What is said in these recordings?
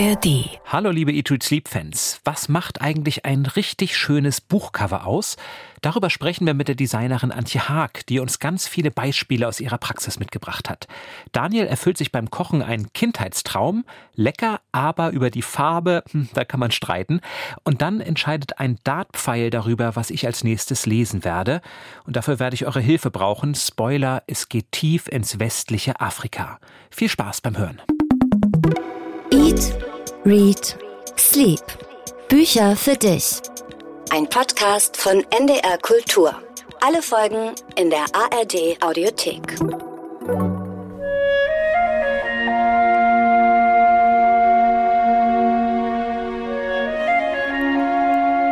ARD. Hallo liebe Eat Sleep Fans. Was macht eigentlich ein richtig schönes Buchcover aus? Darüber sprechen wir mit der Designerin Antje Haag, die uns ganz viele Beispiele aus ihrer Praxis mitgebracht hat. Daniel erfüllt sich beim Kochen einen Kindheitstraum. Lecker, aber über die Farbe, hm, da kann man streiten. Und dann entscheidet ein Dartpfeil darüber, was ich als nächstes lesen werde. Und dafür werde ich eure Hilfe brauchen. Spoiler, es geht tief ins westliche Afrika. Viel Spaß beim Hören. Eat, Read, Sleep. Bücher für dich. Ein Podcast von NDR Kultur. Alle Folgen in der ARD Audiothek.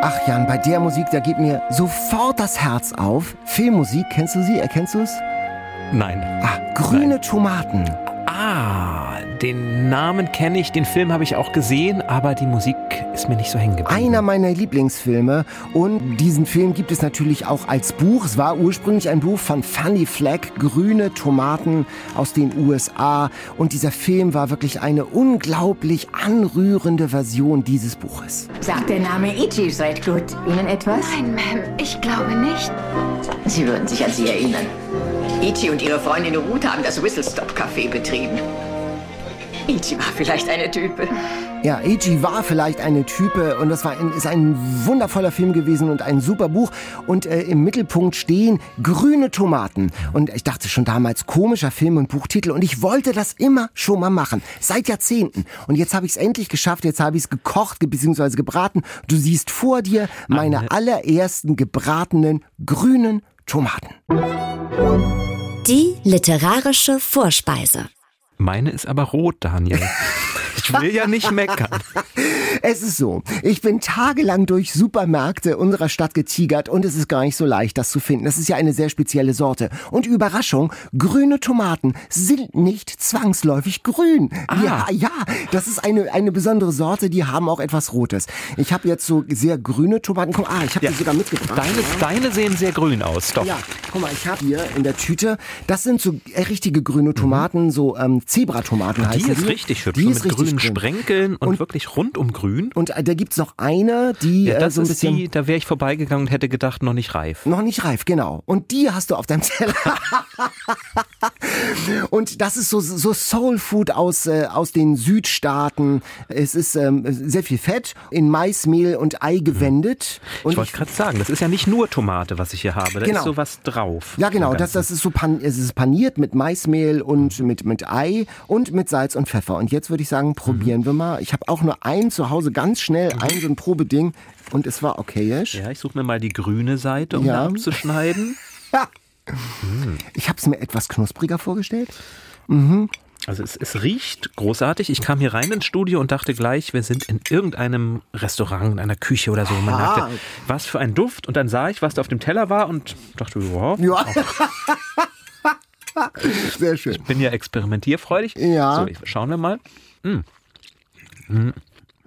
Ach Jan, bei der Musik, da geht mir sofort das Herz auf. Filmmusik, kennst du sie? Erkennst du es? Nein. Ah, grüne Nein. Tomaten. Ah, den Namen kenne ich, den Film habe ich auch gesehen, aber die Musik ist mir nicht so hängen geblieben. Einer meiner Lieblingsfilme. Und diesen Film gibt es natürlich auch als Buch. Es war ursprünglich ein Buch von Fanny Fleck, Grüne Tomaten aus den USA. Und dieser Film war wirklich eine unglaublich anrührende Version dieses Buches. Sagt der Name Ichi seid gut. Ihnen etwas? Nein, Ma'am, ich glaube nicht. Sie würden sich an sie erinnern. Ichi und ihre Freundin Ruth haben das Whistlestop Café betrieben. Ichi war vielleicht eine Type. Ja, Eiji war vielleicht eine Type und das war ein, ist ein wundervoller Film gewesen und ein super Buch. Und äh, im Mittelpunkt stehen grüne Tomaten. Und ich dachte schon damals, komischer Film und Buchtitel. Und ich wollte das immer schon mal machen. Seit Jahrzehnten. Und jetzt habe ich es endlich geschafft. Jetzt habe ich es gekocht bzw. gebraten. Du siehst vor dir meine allerersten gebratenen grünen Tomaten. Die literarische Vorspeise. Meine ist aber rot, Daniel. Ich will ja nicht meckern. Es ist so, ich bin tagelang durch Supermärkte unserer Stadt getigert und es ist gar nicht so leicht, das zu finden. Das ist ja eine sehr spezielle Sorte. Und Überraschung, grüne Tomaten sind nicht zwangsläufig grün. Ah. Ja, ja, das ist eine, eine besondere Sorte, die haben auch etwas Rotes. Ich habe jetzt so sehr grüne Tomaten. Guck, ah, ich habe Ja. die sogar mitgebracht. Deine, deine sehen sehr grün aus, doch. Ja, guck mal, ich habe hier in der Tüte, das sind so richtige grüne Tomaten, so ähm, Zebratomaten Mhm. Die heißen ist richtig hübsch, Die so ist mit richtig grünen grün. Sprenkeln und, Und- wirklich rundum grün. Und äh, da gibt's noch eine, die Ja, äh, das so ein ist bisschen... die, da wäre ich vorbeigegangen und hätte gedacht, noch nicht reif. Noch nicht reif, genau. Und die hast du auf deinem Teller. und das ist so, so Soul Food aus, äh, aus den Südstaaten. Es ist ähm, sehr viel Fett in Maismehl und Ei gewendet. Und Ich wollte gerade sagen, das ist ja nicht nur Tomate, was ich hier habe. Da Genau. ist sowas drauf. ja, genau. Das, das ist so pan es ist paniert mit Maismehl und mit, mit Ei und mit Salz und Pfeffer. Und jetzt würde ich sagen, probieren wir mal. Ich habe auch nur ein zu Hause, ganz schnell, ein so ein Probeding. Und es war okayisch. Ja, ich suche mir mal die grüne Seite, um Ja. da Ich habe es mir etwas knuspriger vorgestellt. Also es, es riecht großartig. Ich kam hier rein ins Studio und dachte gleich, wir sind in irgendeinem Restaurant, in einer Küche oder so. Man Aha. dachte, was für ein Duft. Und dann sah ich, was da auf dem Teller war und dachte, wow, Ja. Sehr schön. bin ja experimentierfreudig. Ja. So, ich, schauen wir mal.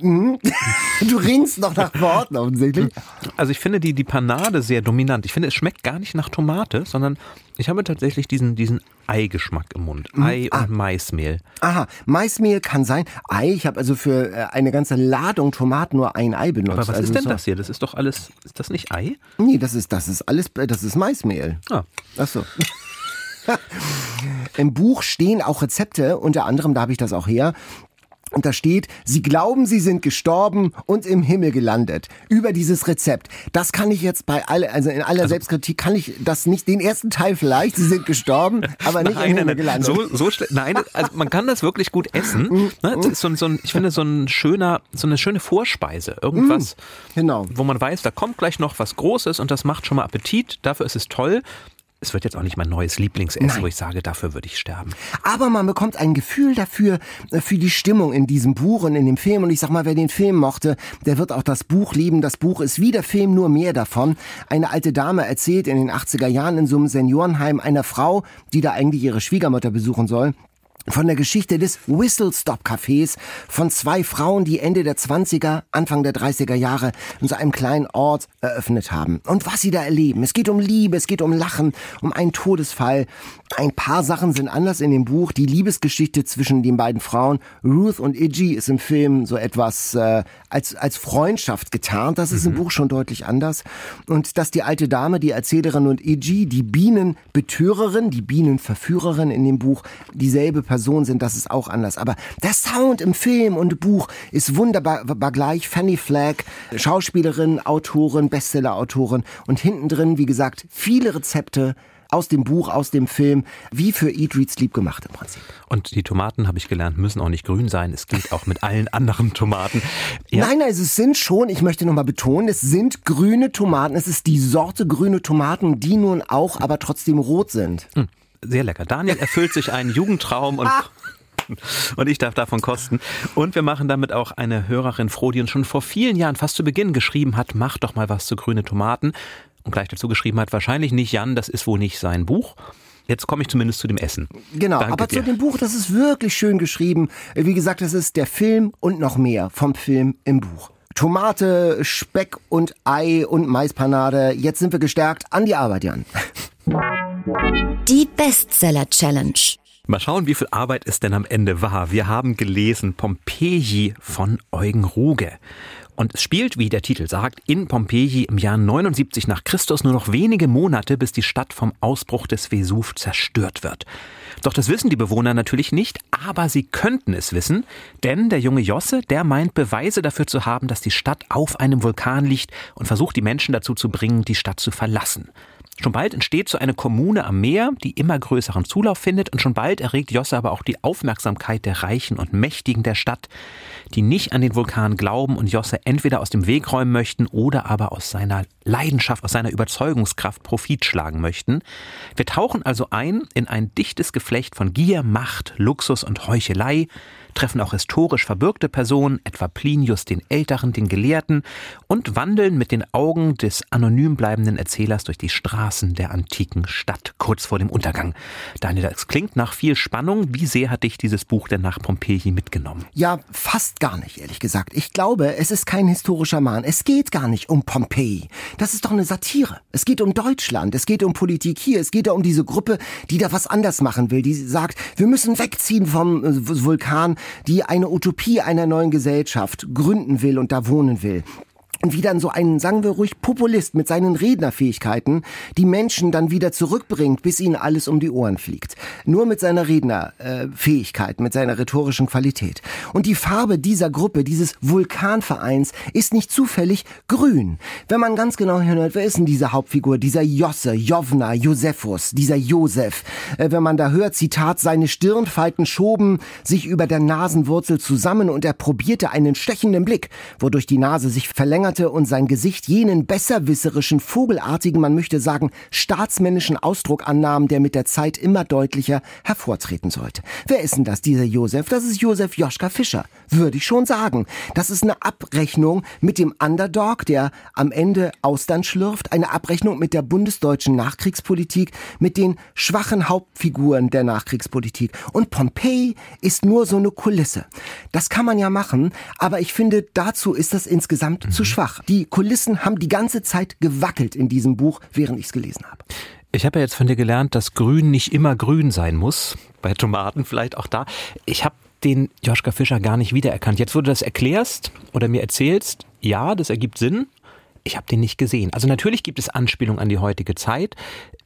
Du ringst noch nach Worten offensichtlich. Also ich finde die, die Panade sehr dominant. Ich finde, es schmeckt gar nicht nach Tomate, sondern ich habe tatsächlich diesen, diesen Eigeschmack im Mund. Ei Ah. und Maismehl. Aha, Maismehl kann sein. Ei, ich habe also für äh, eine ganze Ladung Tomaten nur ein Ei benutzt. Aber was also ist denn so. das hier? Das ist doch alles, ist das nicht Ei? Nee, das ist, das ist alles, das ist Maismehl. Ah, Ach so. Im Buch stehen auch Rezepte, unter anderem, da habe ich das auch her. Und da steht, Sie glauben, Sie sind gestorben und im Himmel gelandet. Über dieses Rezept. Das kann ich jetzt bei alle, also in aller Selbstkritik kann ich das nicht, den ersten Teil vielleicht, Sie sind gestorben, aber nicht im Himmel nein, gelandet. so, so nein, also man kann das wirklich gut essen. Ne? Das ist so, ein- so ein, ich finde so ein schöner, so eine schöne Vorspeise. Irgendwas, Genau. wo man weiß, da kommt gleich noch was Großes und das macht schon mal Appetit. Dafür ist es toll. Es wird jetzt auch nicht mein neues Lieblingsessen, Nein. wo ich sage, dafür würde ich sterben. Aber man bekommt ein Gefühl dafür, äh, für die Stimmung in diesem Buch und in dem Film. Und ich sag mal, wer den Film mochte, der wird auch das Buch lieben. Das Buch ist wie der Film, nur mehr davon. Eine alte Dame erzählt in den 80er Jahren in so einem Seniorenheim einer Frau, die da eigentlich ihre Schwiegermutter besuchen soll, von der Geschichte des Whistle Stop Cafés von zwei Frauen, die Ende der 20er, Anfang der 30er Jahre in so einem kleinen Ort eröffnet haben. Und was sie da erleben. Es geht um Liebe, es geht um Lachen, um einen Todesfall. Ein paar Sachen sind anders in dem Buch. Die Liebesgeschichte zwischen den beiden Frauen, Ruth und Iggy, ist im Film so etwas äh, als, als Freundschaft getarnt. Das ist mhm. im Buch schon deutlich anders. Und dass die alte Dame, die Erzählerin und Iggy, die Bienenbetörerin, die Bienenverführerin in dem Buch, dieselbe Person sind, das ist auch anders. Aber der Sound im Film und Buch ist wunderbar gleich. Fanny Flagg, Schauspielerin, Autorin, Bestsellerautorin und hinten drin, wie gesagt, viele Rezepte aus dem Buch, aus dem Film, wie für Eat, Read, Sleep gemacht im Prinzip. Und die Tomaten, habe ich gelernt, müssen auch nicht grün sein. Es gilt auch mit allen anderen Tomaten. Ja. Nein, also es sind schon, ich möchte nochmal betonen, es sind grüne Tomaten. Es ist die Sorte grüne Tomaten, die nun auch aber trotzdem rot sind. Hm, sehr lecker. Daniel erfüllt sich einen Jugendtraum und ah. und ich darf davon kosten. Und wir machen damit auch eine Hörerin froh, die uns schon vor vielen Jahren, fast zu Beginn, geschrieben hat, mach doch mal was zu grüne Tomaten und gleich dazu geschrieben hat, wahrscheinlich nicht Jan, das ist wohl nicht sein Buch. Jetzt komme ich zumindest zu dem Essen. Genau, Danke aber dir. zu dem Buch, das ist wirklich schön geschrieben. Wie gesagt, das ist der Film und noch mehr vom Film im Buch. Tomate, Speck und Ei und Maispanade. Jetzt sind wir gestärkt. An die Arbeit, Jan. Die Bestseller Challenge. Mal schauen, wie viel Arbeit es denn am Ende war. Wir haben gelesen Pompeji von Eugen Ruge. Und es spielt, wie der Titel sagt, in Pompeji im Jahr 79 nach Christus nur noch wenige Monate, bis die Stadt vom Ausbruch des Vesuv zerstört wird. Doch das wissen die Bewohner natürlich nicht, aber sie könnten es wissen, denn der junge Josse, der meint Beweise dafür zu haben, dass die Stadt auf einem Vulkan liegt und versucht die Menschen dazu zu bringen, die Stadt zu verlassen. Schon bald entsteht so eine Kommune am Meer, die immer größeren Zulauf findet und schon bald erregt Josse aber auch die Aufmerksamkeit der Reichen und Mächtigen der Stadt, die nicht an den Vulkan glauben und Josse entweder aus dem Weg räumen möchten oder aber aus seiner Leidenschaft, aus seiner Überzeugungskraft Profit schlagen möchten. Wir tauchen also ein in ein dichtes Geflecht von Gier, Macht, Luxus und Heuchelei, treffen auch historisch verbürgte Personen, etwa Plinius den Älteren, den Gelehrten, und wandeln mit den Augen des anonym bleibenden Erzählers durch die Straßen der antiken Stadt kurz vor dem Untergang. Daniel, das klingt nach viel Spannung. Wie sehr hat dich dieses Buch denn nach Pompeji mitgenommen? Ja, fast gar nicht, ehrlich gesagt. Ich glaube, es ist kein historischer Mahn. Es geht gar nicht um Pompeji. Das ist doch eine Satire. Es geht um Deutschland. Es geht um Politik hier. Es geht da um diese Gruppe, die da was anders machen will. Die sagt, wir müssen wegziehen vom äh, Vulkan die eine Utopie einer neuen Gesellschaft gründen will und da wohnen will und wie dann so ein, sagen wir ruhig, Populist mit seinen Rednerfähigkeiten die Menschen dann wieder zurückbringt, bis ihnen alles um die Ohren fliegt. Nur mit seiner Rednerfähigkeit, mit seiner rhetorischen Qualität. Und die Farbe dieser Gruppe, dieses Vulkanvereins, ist nicht zufällig grün. Wenn man ganz genau hinhört, wer ist denn diese Hauptfigur, dieser Josse, Jovna, Josephus, dieser Josef? Äh, wenn man da hört, Zitat, seine Stirnfalten schoben sich über der Nasenwurzel zusammen und er probierte einen stechenden Blick, wodurch die Nase sich verlängert verlängerte und sein Gesicht jenen besserwisserischen, vogelartigen, man möchte sagen, staatsmännischen Ausdruck annahm, der mit der Zeit immer deutlicher hervortreten sollte. Wer ist denn das, dieser Josef? Das ist Josef Joschka Fischer, würde ich schon sagen. Das ist eine Abrechnung mit dem Underdog, der am Ende Austern schlürft, eine Abrechnung mit der bundesdeutschen Nachkriegspolitik, mit den schwachen Hauptfiguren der Nachkriegspolitik. Und Pompeji ist nur so eine Kulisse. Das kann man ja machen, aber ich finde, dazu ist das insgesamt mhm. zu schwach schwach. Die Kulissen haben die ganze Zeit gewackelt in diesem Buch, während ich es gelesen habe. Ich habe ja jetzt von dir gelernt, dass Grün nicht immer grün sein muss. Bei Tomaten vielleicht auch da. Ich habe den Joschka Fischer gar nicht wiedererkannt. Jetzt, wo du das erklärst oder mir erzählst, ja, das ergibt Sinn. Ich habe den nicht gesehen. Also natürlich gibt es Anspielungen an die heutige Zeit.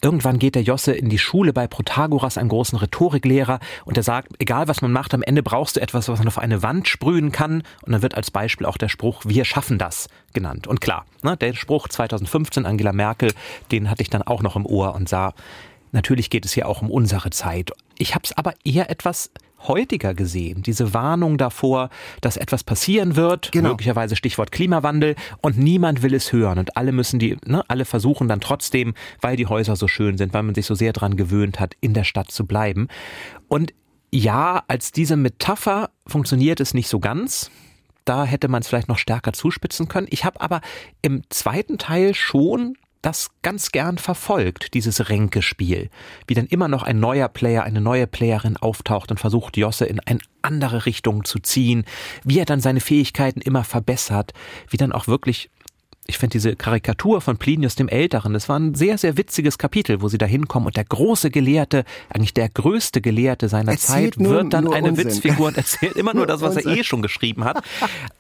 Irgendwann geht der Josse in die Schule bei Protagoras, einem großen Rhetoriklehrer, und er sagt, egal was man macht, am Ende brauchst du etwas, was man auf eine Wand sprühen kann. Und dann wird als Beispiel auch der Spruch, wir schaffen das genannt. Und klar, ne, der Spruch 2015 Angela Merkel, den hatte ich dann auch noch im Ohr und sah, natürlich geht es hier auch um unsere Zeit. Ich habe es aber eher etwas heutiger gesehen. Diese Warnung davor, dass etwas passieren wird, genau. möglicherweise Stichwort Klimawandel, und niemand will es hören. Und alle müssen die, ne, alle versuchen dann trotzdem, weil die Häuser so schön sind, weil man sich so sehr dran gewöhnt hat, in der Stadt zu bleiben. Und ja, als diese Metapher funktioniert es nicht so ganz. Da hätte man es vielleicht noch stärker zuspitzen können. Ich habe aber im zweiten Teil schon das ganz gern verfolgt, dieses Ränkespiel. Wie dann immer noch ein neuer Player, eine neue Playerin auftaucht und versucht, Josse in eine andere Richtung zu ziehen. Wie er dann seine Fähigkeiten immer verbessert. Wie dann auch wirklich Ich finde diese Karikatur von Plinius dem Älteren, das war ein sehr, sehr witziges Kapitel, wo sie da hinkommen und der große Gelehrte, eigentlich der größte Gelehrte seiner Erzählt Zeit, nur- wird dann eine Unsinn. Witzfigur und erzählt immer nur das, was er Unsinn. eh schon geschrieben hat.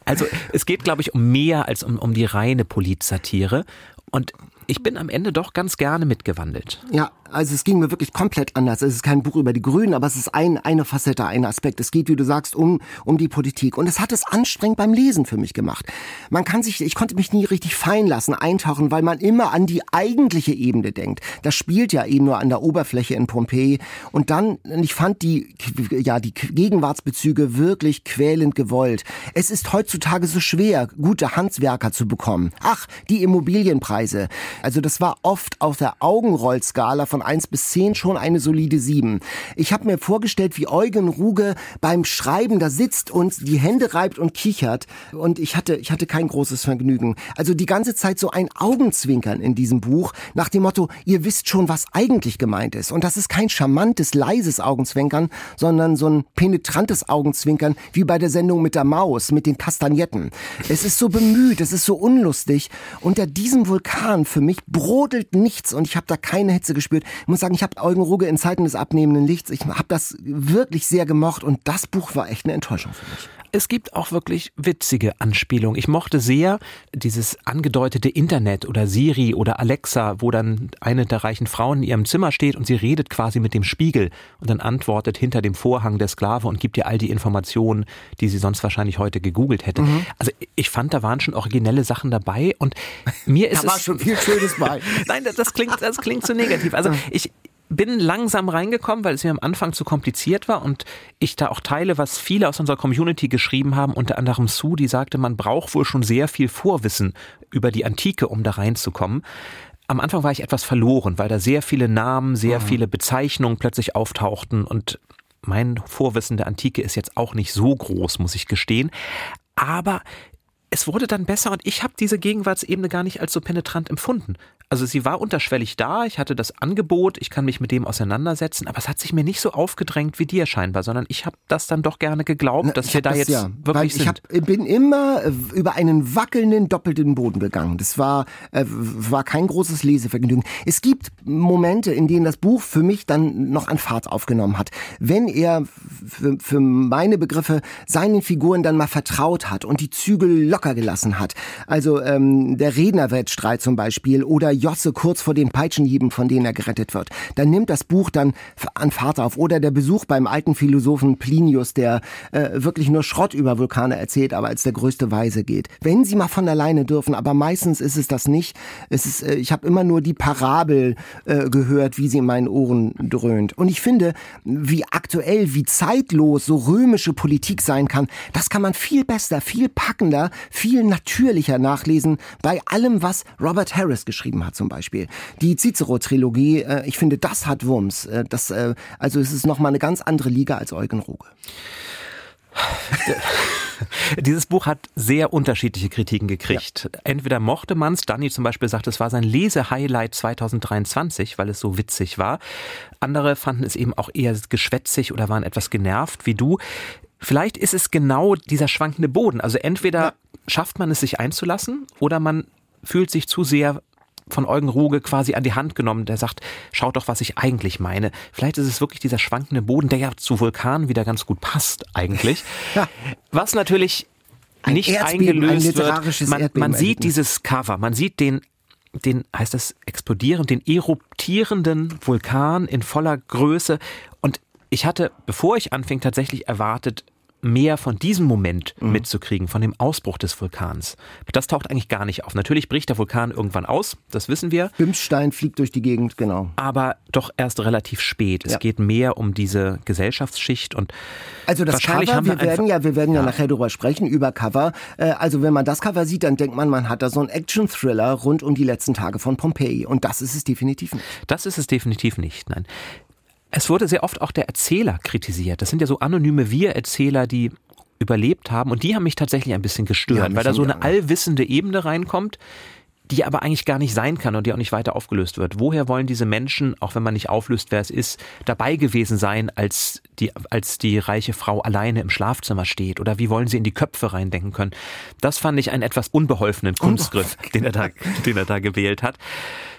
Also es geht, glaube ich, um mehr als um, um die reine Politsatire. Und ich bin am Ende doch ganz gerne mitgewandelt. Ja, also es ging mir wirklich komplett anders. Es ist kein Buch über die Grünen, aber es ist ein, eine Facette, ein Aspekt. Es geht, wie du sagst, um, um die Politik. Und es hat es anstrengend beim Lesen für mich gemacht. Man kann sich, ich konnte mich nie richtig fallen lassen, eintauchen, weil man immer an die eigentliche Ebene denkt. Das spielt ja eben nur an der Oberfläche in Pompeji. Und dann, ich fand die, ja, die Gegenwartsbezüge wirklich quälend gewollt. Es ist heutzutage so schwer, gute Handwerker zu bekommen. Ach, die Immobilienpreise. Also das war oft auf der Augenrollskala von 1 bis 10 schon eine solide 7. Ich habe mir vorgestellt, wie Eugen Ruge beim Schreiben da sitzt und die Hände reibt und kichert. Und ich hatte, ich hatte kein großes Vergnügen. Also die ganze Zeit so ein Augenzwinkern in diesem Buch nach dem Motto, ihr wisst schon, was eigentlich gemeint ist. Und das ist kein charmantes, leises Augenzwinkern, sondern so ein penetrantes Augenzwinkern wie bei der Sendung mit der Maus, mit den Kastagnetten. Es ist so bemüht, es ist so unlustig. Unter diesem Vulkan für mich brodelt nichts und ich habe da keine Hitze gespürt. Ich muss sagen, ich habe Eugen Ruge in Zeiten des abnehmenden Lichts, ich habe das wirklich sehr gemocht und das Buch war echt eine Enttäuschung für mich. Es gibt auch wirklich witzige Anspielungen. Ich mochte sehr dieses angedeutete Internet oder Siri oder Alexa, wo dann eine der reichen Frauen in ihrem Zimmer steht und sie redet quasi mit dem Spiegel und dann antwortet hinter dem Vorhang der Sklave und gibt ihr all die Informationen, die sie sonst wahrscheinlich heute gegoogelt hätte. Also ich fand, da waren schon originelle Sachen dabei und mir ist Da war es schon viel Schönes bei. Nein, das, das klingt, das klingt zu negativ. Also ich bin langsam reingekommen, weil es mir am Anfang zu kompliziert war und ich da auch teile, was viele aus unserer Community geschrieben haben, unter anderem Sue, die sagte, man braucht wohl schon sehr viel Vorwissen über die Antike, um da reinzukommen. Am Anfang war ich etwas verloren, weil da sehr viele Namen, sehr viele Bezeichnungen plötzlich auftauchten und mein Vorwissen der Antike ist jetzt auch nicht so groß, muss ich gestehen. Aber es wurde dann besser und ich habe diese Gegenwartsebene gar nicht als so penetrant empfunden. Also sie war unterschwellig da, ich hatte das Angebot, ich kann mich mit dem auseinandersetzen, aber es hat sich mir nicht so aufgedrängt wie dir scheinbar, sondern ich habe das dann doch gerne geglaubt, dass Ich wir da das jetzt ja, wirklich ich sind. hab, bin immer äh, über einen wackelnden, doppelten Boden gegangen. Das war, äh, war kein großes Lesevergnügen. Es gibt Momente, in denen das Buch für mich dann noch an Fahrt aufgenommen hat. Wenn er für, für meine Begriffe seinen Figuren dann mal vertraut hat und die Zügel locker gelassen hat. Also ähm, der Rednerwettstreit zum Beispiel oder Josse kurz vor den Peitschenhieben, von denen er gerettet wird. Dann nimmt das Buch dann an Fahrt auf. Oder der Besuch beim alten Philosophen Plinius, der äh, wirklich nur Schrott über Vulkane erzählt, aber als der größte Weise geht. Wenn sie mal von alleine dürfen, aber meistens ist es das nicht. Es ist, äh, ich habe immer nur die Parabel äh, gehört, wie sie in meinen Ohren dröhnt. Und ich finde, wie aktuell, wie zeitlos so römische Politik sein kann, das kann man viel besser, viel packender, viel natürlicher nachlesen bei allem, was Robert Harris geschrieben hat zum Beispiel. Die Cicero-Trilogie, äh, ich finde, das hat Wumms. Äh, das, äh, also es ist nochmal eine ganz andere Liga als Eugen Ruge. Dieses Buch hat sehr unterschiedliche Kritiken gekriegt. Entweder mochte man es, Danny zum Beispiel sagt, es war sein Lesehighlight 2023, weil es so witzig war. Andere fanden es eben auch eher geschwätzig oder waren etwas genervt wie du. Vielleicht ist es genau dieser schwankende Boden. Also entweder schafft man es sich einzulassen oder man fühlt sich zu sehr von Eugen Ruge quasi an die Hand genommen, der sagt, schaut doch, was ich eigentlich meine. Vielleicht ist es wirklich dieser schwankende Boden, der ja zu Vulkanen wieder ganz gut passt eigentlich. Ja. Was natürlich Ein nicht Erdbeben, ein eingelöst wird. Man, man sieht dieses Cover, man sieht den den heißt das explodieren, den eruptierenden Vulkan in voller Größe und ich hatte, bevor ich anfing, tatsächlich erwartet, mehr von diesem Moment Mhm. mitzukriegen, von dem Ausbruch des Vulkans. Das taucht eigentlich gar nicht auf. Natürlich bricht der Vulkan irgendwann aus, das wissen wir, Bimstein fliegt durch die Gegend, genau. aber doch erst relativ spät. Es Ja. geht mehr um diese Gesellschaftsschicht und Also das wahrscheinlich Cover, haben wir, wir werden ja, wir werden ja. nachher drüber sprechen, über Cover. Äh, Also wenn man das Cover sieht, dann denkt man, man hat da so einen Action-Thriller rund um die letzten Tage von Pompeji. Und das ist es definitiv nicht. Das ist es definitiv nicht, nein. Es wurde sehr oft auch der Erzähler kritisiert. Das sind ja so anonyme Wir-Erzähler, die überlebt haben und die haben mich tatsächlich ein bisschen Ja, gestört, mich weil da so eine allwissende Ebene reinkommt, die aber eigentlich gar nicht sein kann und die auch nicht weiter aufgelöst wird. Woher wollen diese Menschen, auch wenn man nicht auflöst, wer es ist, dabei gewesen sein, als die, als die reiche Frau alleine im Schlafzimmer steht? Oder wie wollen sie in die Köpfe reindenken können? Das fand ich einen etwas unbeholfenen Kunstgriff, den er da, den er da gewählt hat.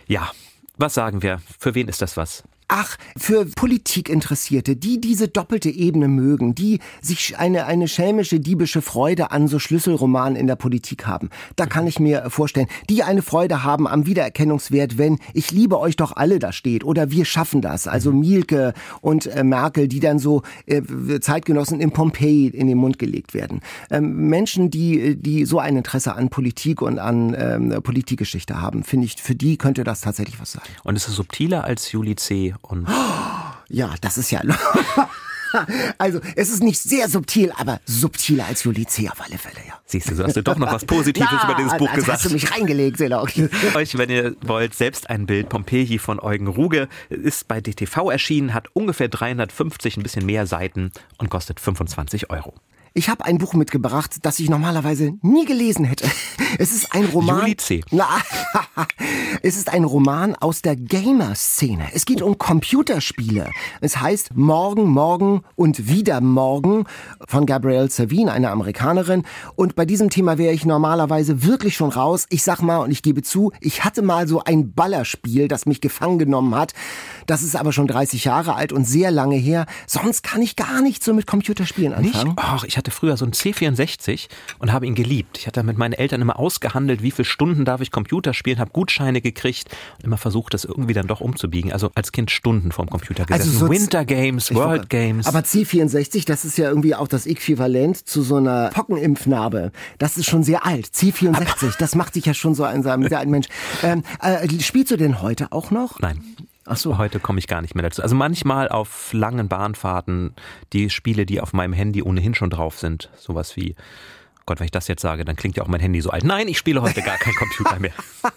Ja, was sagen wir? Für wen ist das was? Ach, für Politikinteressierte, die diese doppelte Ebene mögen, die sich eine, eine schelmische, diebische Freude an so Schlüsselromanen in der Politik haben. Da kann ich mir vorstellen, die eine Freude haben am Wiedererkennungswert, wenn ich liebe euch doch alle da steht oder wir schaffen das. Also Mielke und äh, Merkel, die dann so äh, Zeitgenossen in Pompeji in den Mund gelegt werden. Ähm, Menschen, die, die so ein Interesse an Politik und an ähm, Politikgeschichte haben, finde ich, für die könnte das tatsächlich was sein. Und ist es subtiler als Juli C und ja, das ist ja. Also, es ist nicht sehr subtil, aber subtiler als Juli C. auf alle Fälle, ja. Siehst du, so hast du doch noch was Positives ja, über dieses Buch also gesagt. hast du mich reingelegt, Selok. Euch, wenn ihr wollt, selbst ein Bild Pompeji von Eugen Ruge ist bei DTV erschienen, hat ungefähr 350, ein bisschen mehr Seiten und kostet 25 Euro. Ich habe ein Buch mitgebracht, das ich normalerweise nie gelesen hätte. Es ist ein Roman. Juli C. Na, es ist ein Roman aus der Gamer-Szene. Es geht um Computerspiele. Es heißt Morgen, Morgen und wieder Morgen von Gabrielle Savine, einer Amerikanerin. Und bei diesem Thema wäre ich normalerweise wirklich schon raus. Ich sag mal und ich gebe zu, ich hatte mal so ein Ballerspiel, das mich gefangen genommen hat. Das ist aber schon 30 Jahre alt und sehr lange her. Sonst kann ich gar nicht so mit Computerspielen anfangen. Nicht? Ach, ich hatte früher so einen C64 und habe ihn geliebt. Ich hatte mit meinen Eltern immer ausgehandelt, wie viele Stunden darf ich Computer spielen, habe Gutscheine gekriegt und immer versucht, das irgendwie dann doch umzubiegen. Also als Kind Stunden vorm Computer gesessen. Also so Winter Games, World Games. Aber C64, das ist ja irgendwie auch das Äquivalent zu so einer Pockenimpfnarbe. Das ist schon sehr alt. C64, das macht sich ja schon so ein, sehr alten Mensch. Ähm, äh, spielst du denn heute auch noch? Nein. Ach so. Heute komme ich gar nicht mehr dazu. Also manchmal auf langen Bahnfahrten die Spiele, die auf meinem Handy ohnehin schon drauf sind, sowas wie Gott, wenn ich das jetzt sage, dann klingt ja auch mein Handy so alt. Nein, ich spiele heute gar kein Computer mehr.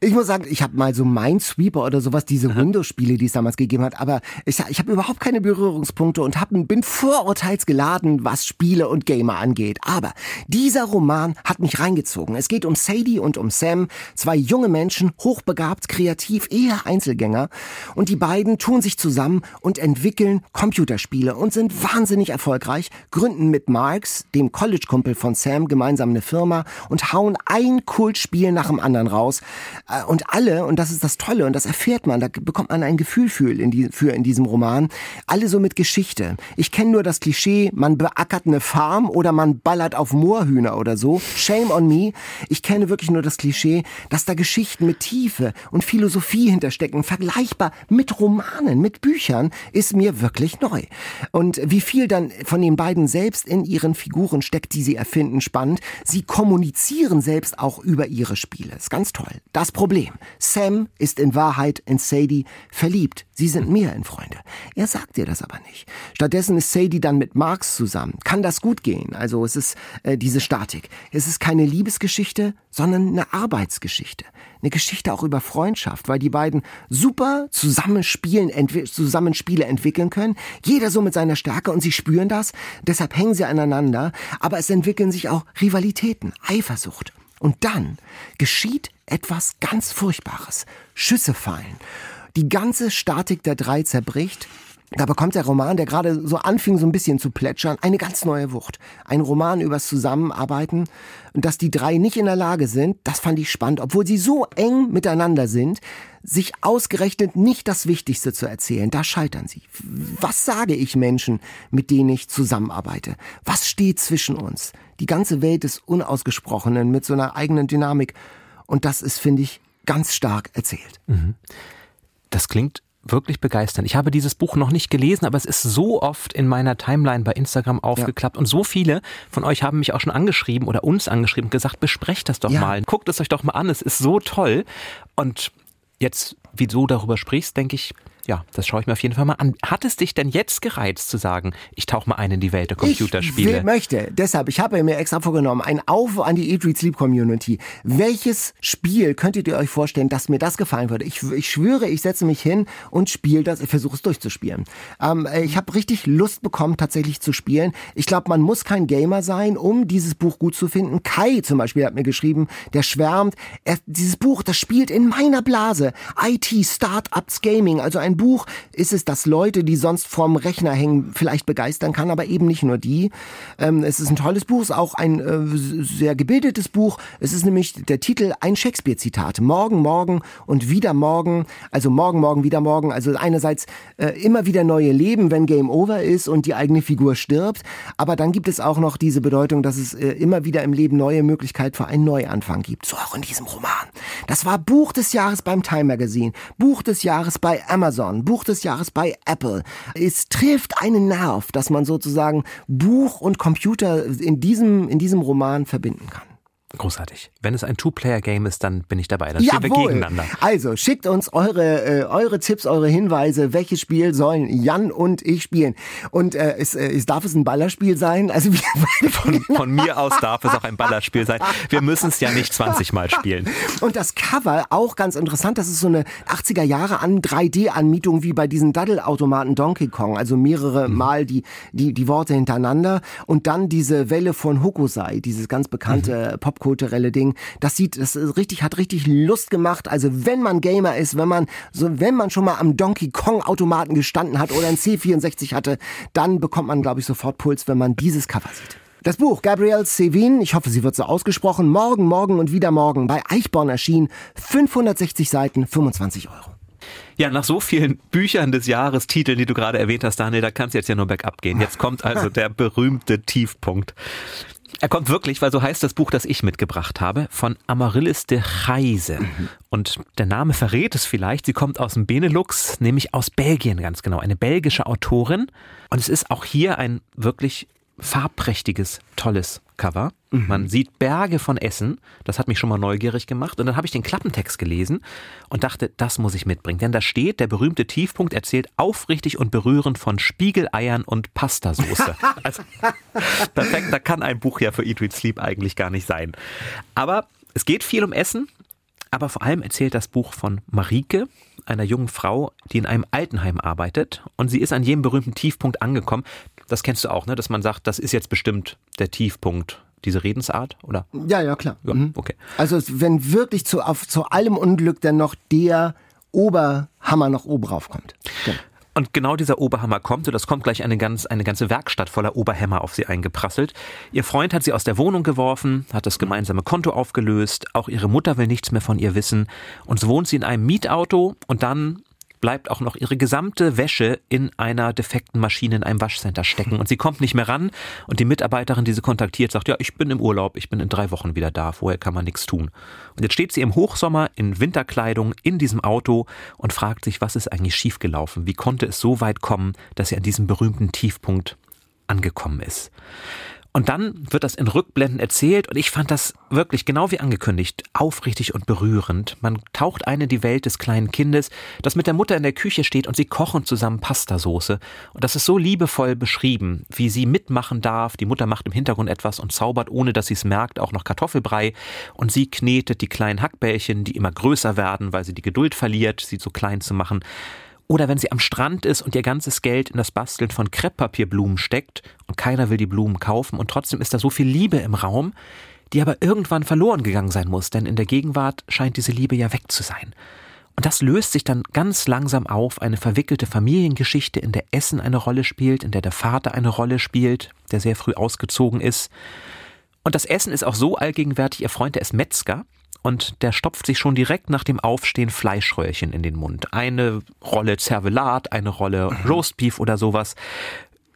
Ich muss sagen, ich habe mal so Minesweeper oder sowas, diese Windows-Spiele, die es damals gegeben hat, aber ich, ich habe überhaupt keine Berührungspunkte und hab, bin vorurteilsgeladen, was Spiele und Gamer angeht. Aber dieser Roman hat mich reingezogen. Es geht um Sadie und um Sam, zwei junge Menschen, hochbegabt, kreativ, eher Einzelgänger. Und die beiden tun sich zusammen und entwickeln Computerspiele und sind wahnsinnig erfolgreich, gründen mit Marks, dem College-Kumpel von Sam, gemeinsam eine Firma und hauen ein Kultspiel nach dem anderen raus. Äh, und alle, und das ist das Tolle, und das erfährt man, da bekommt man ein Gefühl für in, die, für in diesem Roman, alle so mit Geschichte. Ich kenne nur das Klischee, man beackert eine Farm oder man ballert auf Moorhühner oder so. Shame on me. Ich kenne wirklich nur das Klischee, dass da Geschichten mit Tiefe und Philosophie hinterstecken, vergleichbar mit Romanen, mit Büchern, ist mir wirklich neu. Und wie viel dann von den beiden selbst in ihren Figuren steckt, die sie erfinden, spannend. Sie kommunizieren selbst auch über ihre Spiele. Ist ganz toll. Das Problem. Sam ist in Wahrheit in Sadie verliebt. Sie sind mehr in Freunde. Er sagt ihr das aber nicht. Stattdessen ist Sadie dann mit Marx zusammen. Kann das gut gehen? Also es ist äh, diese Statik. Es ist keine Liebesgeschichte, sondern eine Arbeitsgeschichte. Eine Geschichte auch über Freundschaft, weil die beiden super Zusammenspielen, entwi Zusammenspiele entwickeln können. Jeder so mit seiner Stärke und sie spüren das. Deshalb hängen sie aneinander. Aber es entwickeln sich auch Rivalitäten, Eifersucht. Und dann geschieht etwas ganz Furchtbares. Schüsse fallen. Die ganze Statik der drei zerbricht. Da bekommt der Roman, der gerade so anfing, so ein bisschen zu plätschern, eine ganz neue Wucht. Ein Roman übers Zusammenarbeiten. Und dass die drei nicht in der Lage sind, das fand ich spannend, obwohl sie so eng miteinander sind, sich ausgerechnet nicht das Wichtigste zu erzählen. Da scheitern sie. Was sage ich Menschen, mit denen ich zusammenarbeite? Was steht zwischen uns? Die ganze Welt des Unausgesprochenen mit so einer eigenen Dynamik. Und das ist, finde ich, ganz stark erzählt. Mhm. Das klingt wirklich begeisternd. Ich habe dieses Buch noch nicht gelesen, aber es ist so oft in meiner Timeline bei Instagram aufgeklappt ja. und so viele von euch haben mich auch schon angeschrieben oder uns angeschrieben und gesagt, besprecht das doch ja. mal, guckt es euch doch mal an, es ist so toll. Und jetzt, wie du darüber sprichst, denke ich, Ja, das schaue ich mir auf jeden Fall mal an. Hat es dich denn jetzt gereizt zu sagen, ich tauche mal ein in die Welt der Computerspiele? Ich möchte, deshalb, ich habe mir extra vorgenommen, ein Aufruf an die Eat, Read, Sleep Community. Welches Spiel könntet ihr euch vorstellen, dass mir das gefallen würde? Ich, ich schwöre, ich setze mich hin und spiele das, ich versuche es durchzuspielen. Ähm, ich habe richtig Lust bekommen, tatsächlich zu spielen. Ich glaube, man muss kein Gamer sein, um dieses Buch gut zu finden. Kai zum Beispiel hat mir geschrieben, der schwärmt. Er, dieses Buch, das spielt in meiner Blase. IT, Startups, Gaming, also ein Buch ist es, das Leute, die sonst vorm Rechner hängen, vielleicht begeistern kann, aber eben nicht nur die. Ähm, es ist ein tolles Buch, ist auch ein äh, sehr gebildetes Buch. Es ist nämlich der Titel ein Shakespeare-Zitat. Morgen, morgen und wieder morgen. Also morgen, morgen, wieder morgen. Also einerseits äh, immer wieder neue Leben, wenn Game Over ist und die eigene Figur stirbt. Aber dann gibt es auch noch diese Bedeutung, dass es äh, immer wieder im Leben neue Möglichkeit für einen Neuanfang gibt. So auch in diesem Roman. Das war Buch des Jahres beim Time Magazine, Buch des Jahres bei Amazon. Amazon, Buch des Jahres bei Apple. Es trifft einen Nerv, dass man sozusagen Buch und Computer in diesem, in diesem Roman verbinden kann. Großartig. Wenn es ein Two-Player-Game ist, dann bin ich dabei. Dann stehen wir gegeneinander. Also schickt uns eure, äh, eure Tipps, eure Hinweise. Welches Spiel sollen Jan und ich spielen? Und äh, es, äh, es darf es ein Ballerspiel sein? Also von, von mir aus darf es auch ein Ballerspiel sein. Wir müssen es ja nicht 20 Mal spielen. Und das Cover auch ganz interessant. Das ist so eine 80er Jahre an 3D-Anmietung wie bei diesen Daddelautomaten Donkey Kong. Also mehrere mhm. Mal die, die, die Worte hintereinander. Und dann diese Welle von Hokusai, dieses ganz bekannte mhm. Pop popkulturelle Ding. Das sieht, das richtig, hat richtig Lust gemacht. Also wenn man Gamer ist, wenn man, so, wenn man schon mal am Donkey Kong Automaten gestanden hat oder ein C64 hatte, dann bekommt man, glaube ich, sofort Puls, wenn man dieses Cover sieht. Das Buch Gabrielle Sevin, ich hoffe, sie wird so ausgesprochen, morgen, morgen und wieder morgen bei Eichborn erschienen. 560 Seiten, 25 Euro. Ja, nach so vielen Büchern des Jahres, Titeln, die du gerade erwähnt hast, Daniel, da kannst du jetzt ja nur bergab gehen. Jetzt kommt also der berühmte Tiefpunkt. Er kommt wirklich, weil so heißt das Buch, das ich mitgebracht habe, von Amaryllis de Heise. Mhm. Und der Name verrät es vielleicht. Sie kommt aus dem Benelux, nämlich aus Belgien ganz genau. Eine belgische Autorin. Und es ist auch hier ein wirklich farbprächtiges, tolles Cover. Mhm. Man sieht Berge von Essen. Das hat mich schon mal neugierig gemacht. Und dann habe ich den Klappentext gelesen und dachte, das muss ich mitbringen. Denn da steht, der berühmte Tiefpunkt erzählt aufrichtig und berührend von Spiegeleiern und Pastasoße. also, perfekt, da kann ein Buch ja für Eat, Read, Sleep eigentlich gar nicht sein. Aber es geht viel um Essen. Aber vor allem erzählt das Buch von Marike, einer jungen Frau, die in einem Altenheim arbeitet. Und sie ist an jedem berühmten Tiefpunkt angekommen. Das kennst du auch, ne? dass man sagt, das ist jetzt bestimmt der Tiefpunkt diese Redensart, oder? Ja, ja, klar. Ja, mhm. okay. Also wenn wirklich zu, auf, zu allem Unglück dann noch der Oberhammer noch oben rauf kommt. Genau. Und genau dieser Oberhammer kommt, und das kommt gleich eine, ganz, eine ganze Werkstatt voller Oberhämmer auf sie eingeprasselt. Ihr Freund hat sie aus der Wohnung geworfen, hat das gemeinsame Konto aufgelöst, auch ihre Mutter will nichts mehr von ihr wissen. Und so wohnt sie in einem Mietauto und dann bleibt auch noch ihre gesamte Wäsche in einer defekten Maschine in einem Waschcenter stecken und sie kommt nicht mehr ran und die Mitarbeiterin, die sie kontaktiert, sagt, ja, ich bin im Urlaub, ich bin in drei Wochen wieder da, vorher kann man nichts tun. Und jetzt steht sie im Hochsommer in Winterkleidung in diesem Auto und fragt sich, was ist eigentlich schiefgelaufen? Wie konnte es so weit kommen, dass sie an diesem berühmten Tiefpunkt angekommen ist? Und dann wird das in Rückblenden erzählt und ich fand das wirklich genau wie angekündigt aufrichtig und berührend. Man taucht ein in die Welt des kleinen Kindes, das mit der Mutter in der Küche steht und sie kochen zusammen Pastasoße. Und das ist so liebevoll beschrieben, wie sie mitmachen darf. Die Mutter macht im Hintergrund etwas und zaubert, ohne dass sie es merkt, auch noch Kartoffelbrei. Und sie knetet die kleinen Hackbällchen, die immer größer werden, weil sie die Geduld verliert, sie so klein zu machen. Oder wenn sie am Strand ist und ihr ganzes Geld in das Basteln von Krepppapierblumen steckt und keiner will die Blumen kaufen und trotzdem ist da so viel Liebe im Raum, die aber irgendwann verloren gegangen sein muss, denn in der Gegenwart scheint diese Liebe ja weg zu sein. Und das löst sich dann ganz langsam auf, eine verwickelte Familiengeschichte, in der Essen eine Rolle spielt, in der der Vater eine Rolle spielt, der sehr früh ausgezogen ist. Und das Essen ist auch so allgegenwärtig, ihr Freund, der ist Metzger, und der stopft sich schon direkt nach dem Aufstehen Fleischröhrchen in den Mund. Eine Rolle Zervelat, eine Rolle mhm. Roastbeef oder sowas.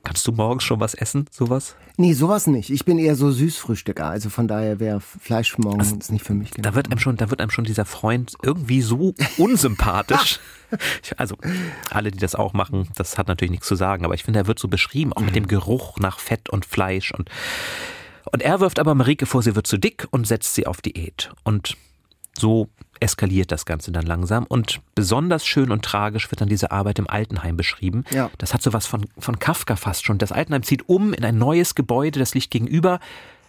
Kannst du morgens schon was essen, sowas? Nee, sowas nicht. Ich bin eher so Süßfrühstücker, also von daher wäre Fleisch morgens also, nicht für mich. Genau. Da wird einem schon, da wird einem schon dieser Freund irgendwie so unsympathisch. also alle, die das auch machen, das hat natürlich nichts zu sagen, aber ich finde, er wird so beschrieben, auch mit dem Geruch nach Fett und Fleisch und und er wirft aber Marike vor, sie wird zu dick und setzt sie auf Diät. Und so eskaliert das Ganze dann langsam und besonders schön und tragisch wird dann diese Arbeit im Altenheim beschrieben. Ja. Das hat so was von, von Kafka fast schon. Das Altenheim zieht um in ein neues Gebäude, das liegt gegenüber.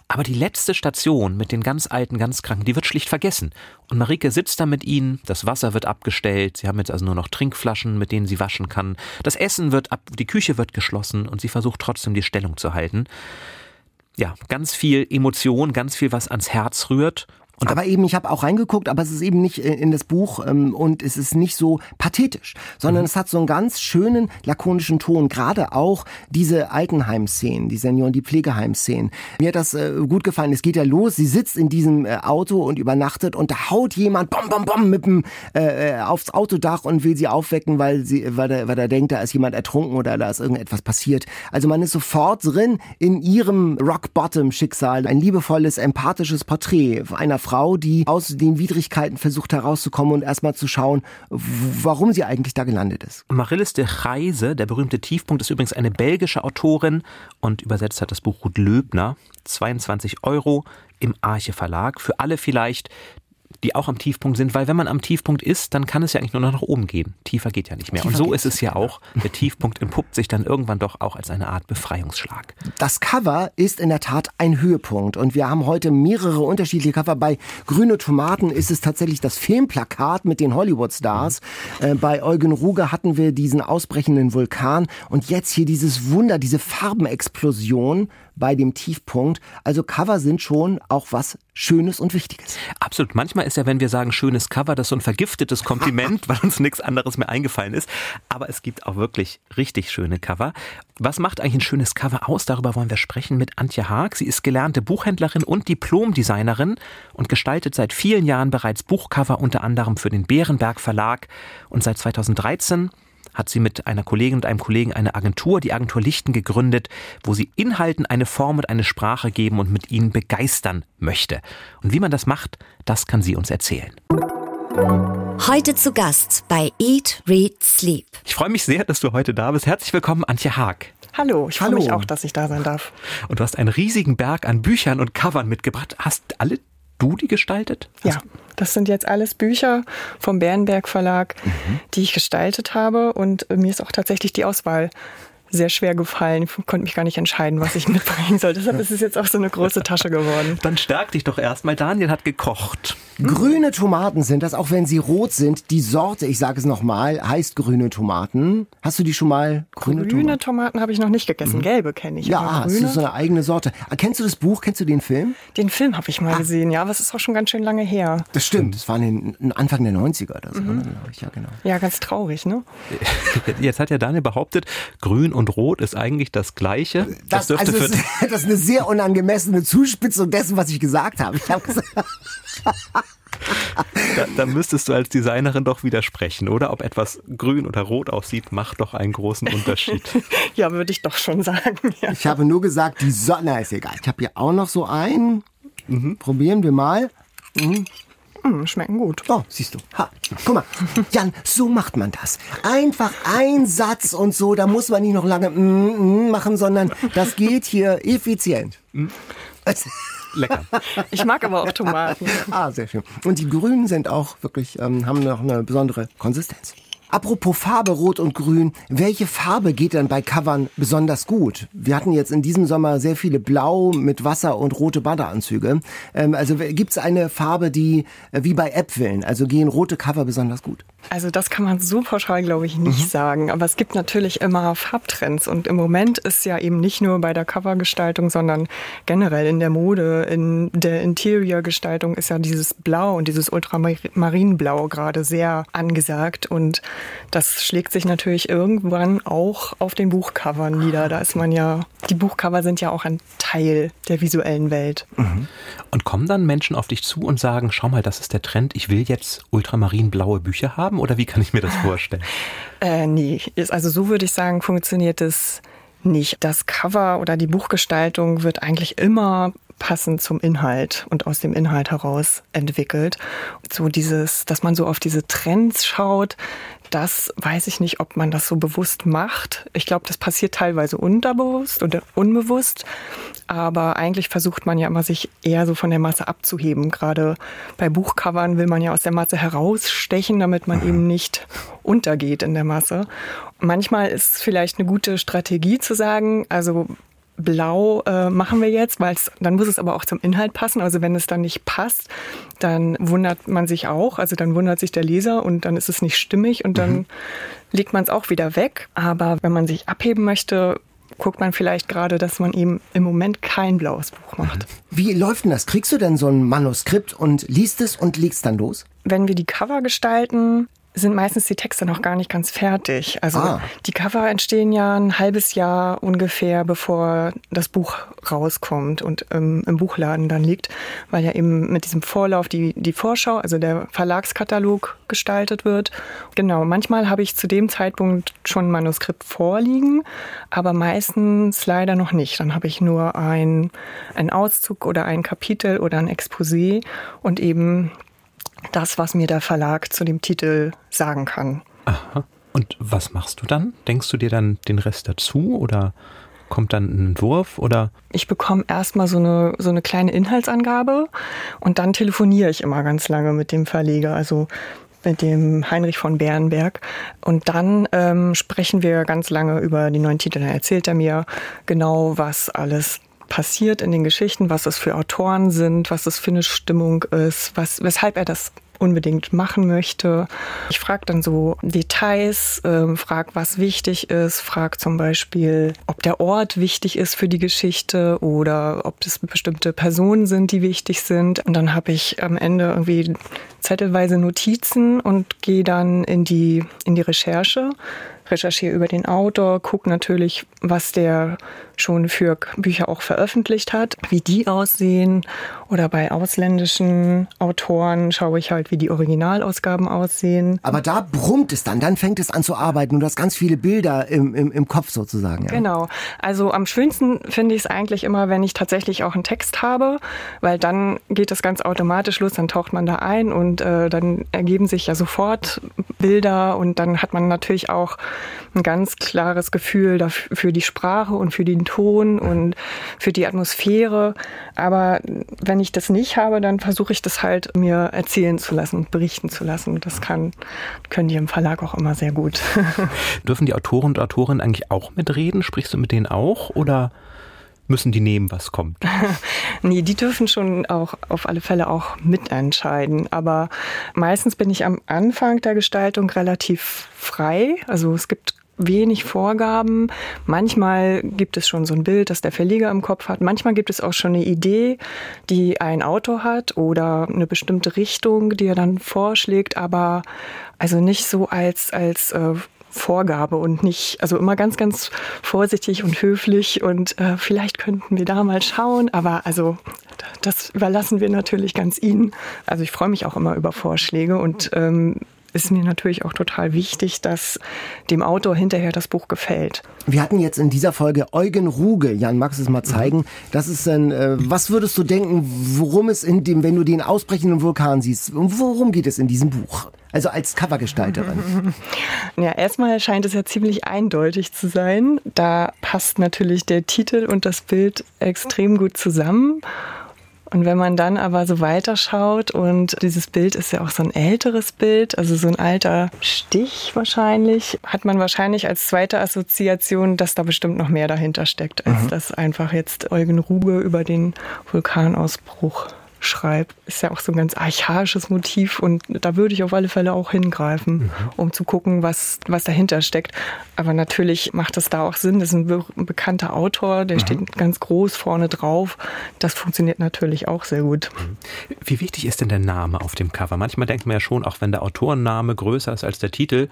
Aber die letzte Station mit den ganz alten, ganz kranken, die wird schlicht vergessen. Und Marike sitzt da mit ihnen, das Wasser wird abgestellt, sie haben jetzt also nur noch Trinkflaschen, mit denen sie waschen kann. Das Essen wird ab, die Küche wird geschlossen und sie versucht trotzdem die Stellung zu halten. Ja, ganz viel Emotion, ganz viel, was ans Herz rührt und aber eben, ich habe auch reingeguckt, aber es ist eben nicht in das Buch ähm, und es ist nicht so pathetisch, sondern mhm. es hat so einen ganz schönen, lakonischen Ton. Gerade auch diese Altenheim-Szenen, die Senioren, die Pflegeheim-Szenen. Mir hat das äh, gut gefallen. Es geht ja los, sie sitzt in diesem äh, Auto und übernachtet und da haut jemand bom, bom, bom mit dem äh, äh aufs Autodach und will sie aufwecken, weil sie, weil er, weil er denkt, da ist jemand ertrunken oder da ist irgendetwas passiert. Also man ist sofort drin in ihrem Rock-Bottom-Schicksal. Ein liebevolles, empathisches Porträt einer Frau, die aus den Widrigkeiten versucht herauszukommen und erstmal zu schauen, warum sie eigentlich da gelandet ist. Marillis de Reise, der berühmte Tiefpunkt, ist übrigens eine belgische Autorin und übersetzt hat das Buch Ruth Löbner. 22 Euro im Arche Verlag. Für alle vielleicht, die auch am Tiefpunkt sind, weil wenn man am Tiefpunkt ist, dann kann es ja eigentlich nur noch nach oben gehen. Tiefer geht ja nicht mehr. Tiefer und so ist es ja auch. Der Tiefpunkt entpuppt sich dann irgendwann doch auch als eine Art Befreiungsschlag. Das Cover ist in der Tat ein Höhepunkt und wir haben heute mehrere unterschiedliche Cover. Bei Grüne Tomaten ist es tatsächlich das Filmplakat mit den Hollywood-Stars. Äh, bei Eugen Ruge hatten wir diesen ausbrechenden Vulkan und jetzt hier dieses Wunder, diese Farbenexplosion bei dem Tiefpunkt. Also Cover sind schon auch was Schönes und Wichtiges. Absolut. Manchmal ist ja, wenn wir sagen schönes Cover, das so ein vergiftetes Kompliment, weil uns nichts anderes mehr eingefallen ist. Aber es gibt auch wirklich richtig schöne Cover. Was macht eigentlich ein schönes Cover aus? Darüber wollen wir sprechen mit Antje Haag. Sie ist gelernte Buchhändlerin und Diplomdesignerin und gestaltet seit vielen Jahren bereits Buchcover, unter anderem für den Bärenberg Verlag. Und seit 2013 hat sie mit einer Kollegin und einem Kollegen eine Agentur, die Agentur Lichten, gegründet, wo sie Inhalten eine Form und eine Sprache geben und mit ihnen begeistern möchte. Und wie man das macht, das kann sie uns erzählen. Heute zu Gast bei Eat, Read, Sleep. Ich freue mich sehr, dass du heute da bist. Herzlich willkommen, Antje Haag. Hallo, ich freue mich auch, dass ich da sein darf. Und du hast einen riesigen Berg an Büchern und Covern mitgebracht. Hast alle du die gestaltet? Ja, das sind jetzt alles Bücher vom Bärenberg Verlag, mhm. die ich gestaltet habe. Und mir ist auch tatsächlich die Auswahl sehr schwer gefallen. Ich konnte mich gar nicht entscheiden, was ich mitbringen soll. Deshalb ist es jetzt auch so eine große Tasche geworden. Dann stärk dich doch erstmal. Daniel hat gekocht. Hm? Grüne Tomaten sind das, auch wenn sie rot sind. Die Sorte, ich sage es nochmal, heißt grüne Tomaten. Hast du die schon mal? Grüne, grüne Tomaten? Tomaten habe ich noch nicht gegessen. Mhm. Gelbe kenne ich. Ja, das ist so eine eigene Sorte. Ah, kennst du das Buch? Kennst du den Film? Den Film habe ich mal ah. gesehen, ja, aber es ist auch schon ganz schön lange her. Das stimmt. Das war in den Anfang der 90er oder so. Mhm. Ja, genau. ja, ganz traurig, ne? Jetzt hat ja Daniel behauptet, grün und rot ist eigentlich das Gleiche. Das, das, also das, das ist eine sehr unangemessene Zuspitzung dessen, was ich gesagt habe. Ich habe gesagt. Da, da, müsstest du als Designerin doch widersprechen, oder? Ob etwas grün oder rot aussieht, macht doch einen großen Unterschied. ja, würde ich doch schon sagen. Ja. Ich habe nur gesagt, die Sonne ist egal. Ich habe hier auch noch so einen. Mhm. Probieren wir mal. Mhm. Mm, schmecken gut. Oh, siehst du. Ha. Guck mal, Jan, so macht man das. Einfach ein Satz und so, da muss man nicht noch lange mm, mm machen, sondern das geht hier effizient. Mm. Lecker. Ich mag aber auch Tomaten. ah, sehr schön. Und die Grünen sind auch wirklich, ähm, haben noch eine besondere Konsistenz. Apropos Farbe, Rot und Grün, welche Farbe geht denn bei Covern besonders gut? Wir hatten jetzt in diesem Sommer sehr viele Blau mit Wasser und rote Badeanzüge. Ähm, also gibt es eine Farbe, die äh, wie bei Äpfeln, also gehen rote Cover besonders gut? Also das kann man so pauschal, glaube ich, nicht mhm. sagen. Aber es gibt natürlich immer Farbtrends. Und im Moment ist ja eben nicht nur bei der Covergestaltung, sondern generell in der Mode, in der Interiorgestaltung ist ja dieses Blau und dieses Ultramarinblau gerade sehr angesagt. Und das schlägt sich natürlich irgendwann auch auf den Buchcovern nieder. Da ist man ja, die Buchcover sind ja auch ein Teil der visuellen Welt. Mhm. Und kommen dann Menschen auf dich zu und sagen, schau mal, das ist der Trend, ich will jetzt ultramarinblaue Bücher haben? Oder wie kann ich mir das vorstellen? äh, nee, also so würde ich sagen, funktioniert es nicht. Das Cover oder die Buchgestaltung wird eigentlich immer passend zum Inhalt und aus dem Inhalt heraus entwickelt. So dieses, dass man so auf diese Trends schaut, das weiß ich nicht, ob man das so bewusst macht. Ich glaube, das passiert teilweise unterbewusst oder unbewusst. Aber eigentlich versucht man ja immer, sich eher so von der Masse abzuheben. Gerade bei Buchcovern will man ja aus der Masse herausstechen, damit man eben nicht untergeht in der Masse. Manchmal ist es vielleicht eine gute Strategie zu sagen, also blau äh, machen wir jetzt, weil dann muss es aber auch zum Inhalt passen. Also wenn es dann nicht passt, dann wundert man sich auch. Also dann wundert sich der Leser und dann ist es nicht stimmig und dann mhm. legt man es auch wieder weg. Aber wenn man sich abheben möchte, guckt man vielleicht gerade, dass man eben im Moment kein blaues Buch macht. Wie läuft denn das? Kriegst du denn so ein Manuskript und liest es und legst dann los? Wenn wir die Cover gestalten, sind meistens die Texte noch gar nicht ganz fertig. Also ah. die Cover entstehen ja ein halbes Jahr ungefähr, bevor das Buch rauskommt und ähm, im Buchladen dann liegt, weil ja eben mit diesem Vorlauf die, die Vorschau, also der Verlagskatalog gestaltet wird. Genau, manchmal habe ich zu dem Zeitpunkt schon ein Manuskript vorliegen, aber meistens leider noch nicht. Dann habe ich nur ein, ein Auszug oder ein Kapitel oder ein Exposé und eben das, was mir der Verlag zu dem Titel sagen kann. Aha. Und was machst du dann? Denkst du dir dann den Rest dazu oder kommt dann ein Entwurf oder? Ich bekomme erstmal so eine, so eine kleine Inhaltsangabe und dann telefoniere ich immer ganz lange mit dem Verleger, also mit dem Heinrich von Bärenberg. Und dann ähm, sprechen wir ganz lange über die neuen Titel. Dann erzählt er mir genau, was alles passiert in den Geschichten, was es für Autoren sind, was es für eine Stimmung ist, was, weshalb er das unbedingt machen möchte. Ich frage dann so Details, äh, frage, was wichtig ist, frage zum Beispiel, ob der Ort wichtig ist für die Geschichte oder ob es bestimmte Personen sind, die wichtig sind. Und dann habe ich am Ende irgendwie zettelweise Notizen und gehe dann in die, in die Recherche recherchiere über den Autor, gucke natürlich, was der schon für Bücher auch veröffentlicht hat, wie die aussehen. Oder bei ausländischen Autoren schaue ich halt, wie die Originalausgaben aussehen. Aber da brummt es dann, dann fängt es an zu arbeiten und du hast ganz viele Bilder im, im, im Kopf sozusagen. Ja. Genau. Also am schönsten finde ich es eigentlich immer, wenn ich tatsächlich auch einen Text habe, weil dann geht das ganz automatisch los, dann taucht man da ein und äh, dann ergeben sich ja sofort Bilder und dann hat man natürlich auch ein ganz klares Gefühl für die Sprache und für den Ton und für die Atmosphäre. Aber wenn ich das nicht habe, dann versuche ich das halt mir erzählen zu lassen, berichten zu lassen. Das kann, können die im Verlag auch immer sehr gut. Dürfen die Autoren und Autorinnen eigentlich auch mitreden? Sprichst du mit denen auch oder? Müssen die nehmen, was kommt? nee, die dürfen schon auch auf alle Fälle auch mitentscheiden. Aber meistens bin ich am Anfang der Gestaltung relativ frei. Also es gibt wenig Vorgaben. Manchmal gibt es schon so ein Bild, das der Verleger im Kopf hat. Manchmal gibt es auch schon eine Idee, die ein Autor hat oder eine bestimmte Richtung, die er dann vorschlägt, aber also nicht so als, als äh, Vorgabe und nicht, also immer ganz, ganz vorsichtig und höflich und äh, vielleicht könnten wir da mal schauen, aber also das überlassen wir natürlich ganz Ihnen. Also ich freue mich auch immer über Vorschläge und ähm, ist mir natürlich auch total wichtig, dass dem Autor hinterher das Buch gefällt. Wir hatten jetzt in dieser Folge Eugen Ruge. Jan, magst du es mal zeigen? Das ist ein, äh, was würdest du denken, worum es in dem, wenn du den ausbrechenden Vulkan siehst, worum geht es in diesem Buch? Also als Covergestalterin. Ja, erstmal scheint es ja ziemlich eindeutig zu sein. Da passt natürlich der Titel und das Bild extrem gut zusammen. Und wenn man dann aber so weiterschaut und dieses Bild ist ja auch so ein älteres Bild, also so ein alter Stich wahrscheinlich, hat man wahrscheinlich als zweite Assoziation, dass da bestimmt noch mehr dahinter steckt, als mhm. dass einfach jetzt Eugen Ruge über den Vulkanausbruch schreibt, ist ja auch so ein ganz archaisches Motiv und da würde ich auf alle Fälle auch hingreifen, mhm. um zu gucken, was, was dahinter steckt. Aber natürlich macht es da auch Sinn. Das ist ein, be ein bekannter Autor, der mhm. steht ganz groß vorne drauf. Das funktioniert natürlich auch sehr gut. Mhm. Wie wichtig ist denn der Name auf dem Cover? Manchmal denkt man ja schon, auch wenn der Autorenname größer ist als der Titel,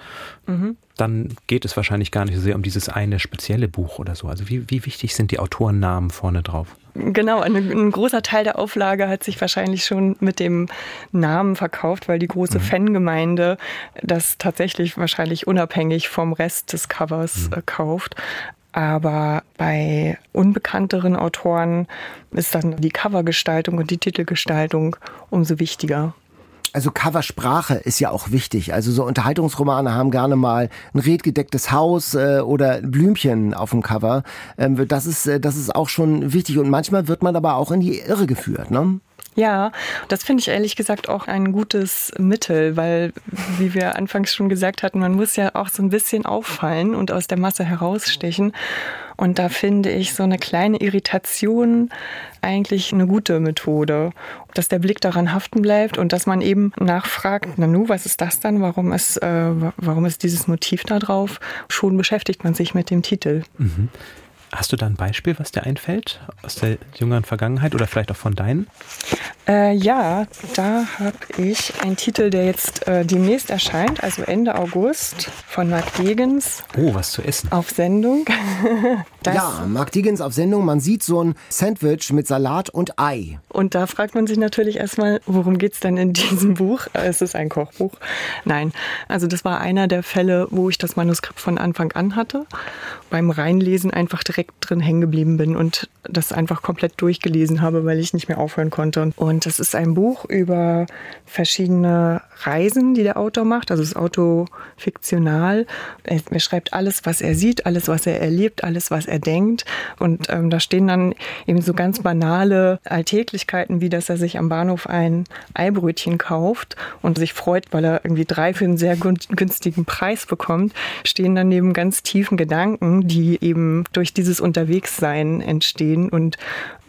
mhm. dann geht es wahrscheinlich gar nicht so sehr um dieses eine spezielle Buch oder so. Also wie, wie wichtig sind die Autorennamen vorne drauf? Genau, ein, ein, großer Teil der Auflage hat sich wahrscheinlich schon mit dem Namen verkauft, weil die große mhm. Fangemeinde das tatsächlich wahrscheinlich unabhängig vom Rest des Covers mhm. äh, kauft. Aber bei unbekannteren Autoren ist dann die Covergestaltung und die Titelgestaltung umso wichtiger. Also Coversprache ist ja auch wichtig. Also so Unterhaltungsromane haben gerne mal ein redgedecktes Haus äh, oder Blümchen auf dem Cover. Ähm, das ist äh, das ist auch schon wichtig und manchmal wird man aber auch in die Irre geführt, ne? Ja, das finde ich ehrlich gesagt auch ein gutes Mittel, weil, wie wir anfangs schon gesagt hatten, man muss ja auch so ein bisschen auffallen und aus der Masse herausstechen. Und da finde ich so eine kleine Irritation eigentlich eine gute Methode, dass der Blick daran haften bleibt und dass man eben nachfragt, Nanu, was ist das dann? Warum ist, äh, warum ist dieses Motiv da drauf? Schon beschäftigt man sich mit dem Titel. Mhm. Hast du da ein Beispiel, was dir einfällt aus der jüngeren Vergangenheit oder vielleicht auch von deinen? Äh, ja, da habe ich einen Titel, der jetzt äh, demnächst erscheint, also Ende August von Mark Degens. Oh, was zu essen. Auf Sendung. ja, Mark Degens auf Sendung. Man sieht so ein Sandwich mit Salat und Ei. Und da fragt man sich natürlich erstmal, worum geht es denn in diesem Buch? Es ist ein Kochbuch. Nein, also das war einer der Fälle, wo ich das Manuskript von Anfang an hatte. Beim Reinlesen einfach direkt drin hängen geblieben bin und das einfach komplett durchgelesen habe, weil ich nicht mehr aufhören konnte. Und das ist ein Buch über verschiedene Reisen, die der Autor macht. Also das Auto fiktional. Er, er schreibt alles, was er sieht, alles, was er erlebt, alles, was er denkt. Und ähm, da stehen dann eben so ganz banale Alltäglichkeiten, wie dass er sich am Bahnhof ein Eibrötchen kauft und sich freut, weil er irgendwie drei für einen sehr günstigen Preis bekommt, stehen dann neben ganz tiefen Gedanken, die eben durch dieses Unterwegssein entstehen und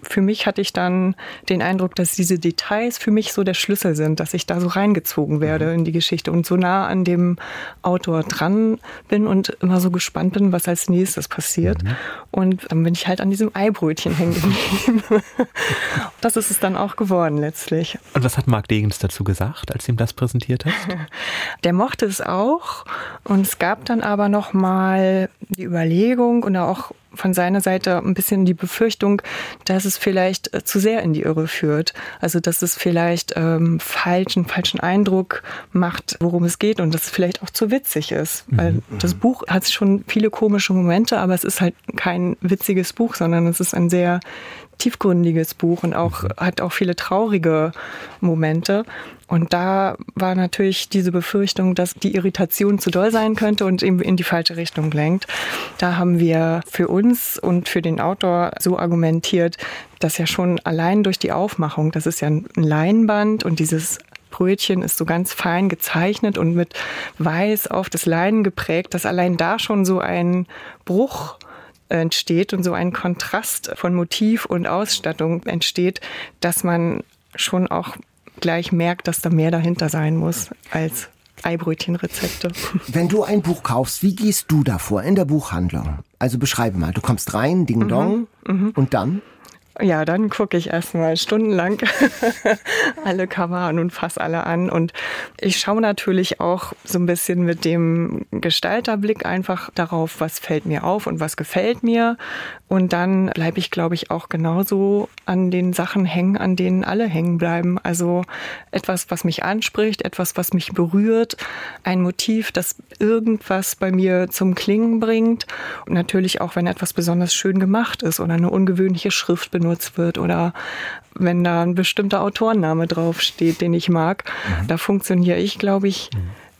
für mich hatte ich dann den Eindruck, dass diese Details für mich so der Schlüssel sind, dass ich da so reingezogen werde mhm. in die Geschichte und so nah an dem Autor dran bin und immer so gespannt bin, was als nächstes passiert. Mhm. Und dann bin ich halt an diesem Eibrötchen hängen geblieben. das ist es dann auch geworden letztlich. Und was hat Marc Degens dazu gesagt, als du ihm das präsentiert hast? Der mochte es auch und es gab dann aber noch mal die Überlegung und auch von seiner Seite ein bisschen die Befürchtung, dass es vielleicht äh, zu sehr in die Irre führt. Also dass es vielleicht ähm, falschen, falschen Eindruck macht, worum es geht und dass es vielleicht auch zu witzig ist. Mhm. Weil das Buch hat schon viele komische Momente, aber es ist halt kein witziges Buch, sondern es ist ein sehr tiefgründiges Buch und auch mhm. hat auch viele traurige Momente. Und da war natürlich diese Befürchtung, dass die Irritation zu doll sein könnte und eben in die falsche Richtung lenkt. Da haben wir für uns und für den Autor so argumentiert, dass ja schon allein durch die Aufmachung, das ist ja ein Leinband und dieses Brötchen ist so ganz fein gezeichnet und mit weiß auf das Leinen geprägt, dass allein da schon so ein Bruch entsteht und so ein Kontrast von Motiv und Ausstattung entsteht, dass man schon auch gleich merkt, dass da mehr dahinter sein muss als Eibrötchenrezepte. Wenn du ein Buch kaufst, wie gehst du davor in der Buchhandlung? Also beschreibe mal, du kommst rein, Ding Dong, mhm, mhm. und dann? Ja, dann gucke ich erstmal stundenlang alle Cover an und fasse alle an. Und ich schaue natürlich auch so ein bisschen mit dem Gestalterblick einfach darauf, was fällt mir auf und was gefällt mir. Und dann bleibe ich, glaube ich, auch genauso an den Sachen hängen, an denen alle hängen bleiben. Also etwas, was mich anspricht, etwas, was mich berührt, ein Motiv, das irgendwas bei mir zum Klingen bringt. Und natürlich auch, wenn etwas besonders schön gemacht ist oder eine ungewöhnliche Schrift benutzt benutzt wird oder wenn da ein bestimmter Autorenname draufsteht, den ich mag. Mhm. Da funktioniere ich, glaube ich,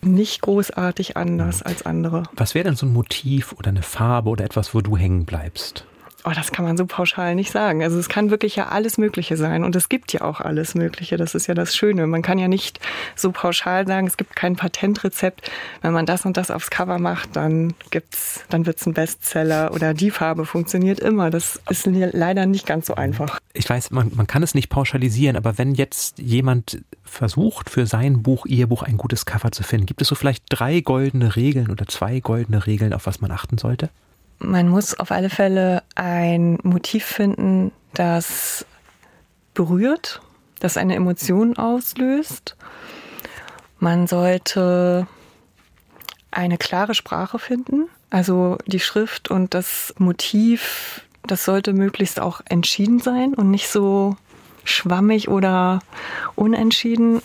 mhm. nicht großartig anders mhm. als andere. Was wäre denn so ein Motiv oder eine Farbe oder etwas, wo du hängen bleibst? Oh, das kann man so pauschal nicht sagen. Also es kann wirklich ja alles Mögliche sein und es gibt ja auch alles Mögliche. Das ist ja das Schöne. Man kann ja nicht so pauschal sagen, es gibt kein Patentrezept. Wenn man das und das aufs Cover macht, dann gibt's, dann wird's ein Bestseller oder die Farbe funktioniert immer. Das ist leider nicht ganz so einfach. Ich weiß, man, man kann es nicht pauschalisieren, aber wenn jetzt jemand versucht, für sein Buch, ihr Buch ein gutes Cover zu finden, gibt es so vielleicht drei goldene Regeln oder zwei goldene Regeln, auf was man achten sollte? Man muss auf alle Fälle ein Motiv finden, das berührt, das eine Emotion auslöst. Man sollte eine klare Sprache finden. Also die Schrift und das Motiv, das sollte möglichst auch entschieden sein und nicht so schwammig oder unentschieden.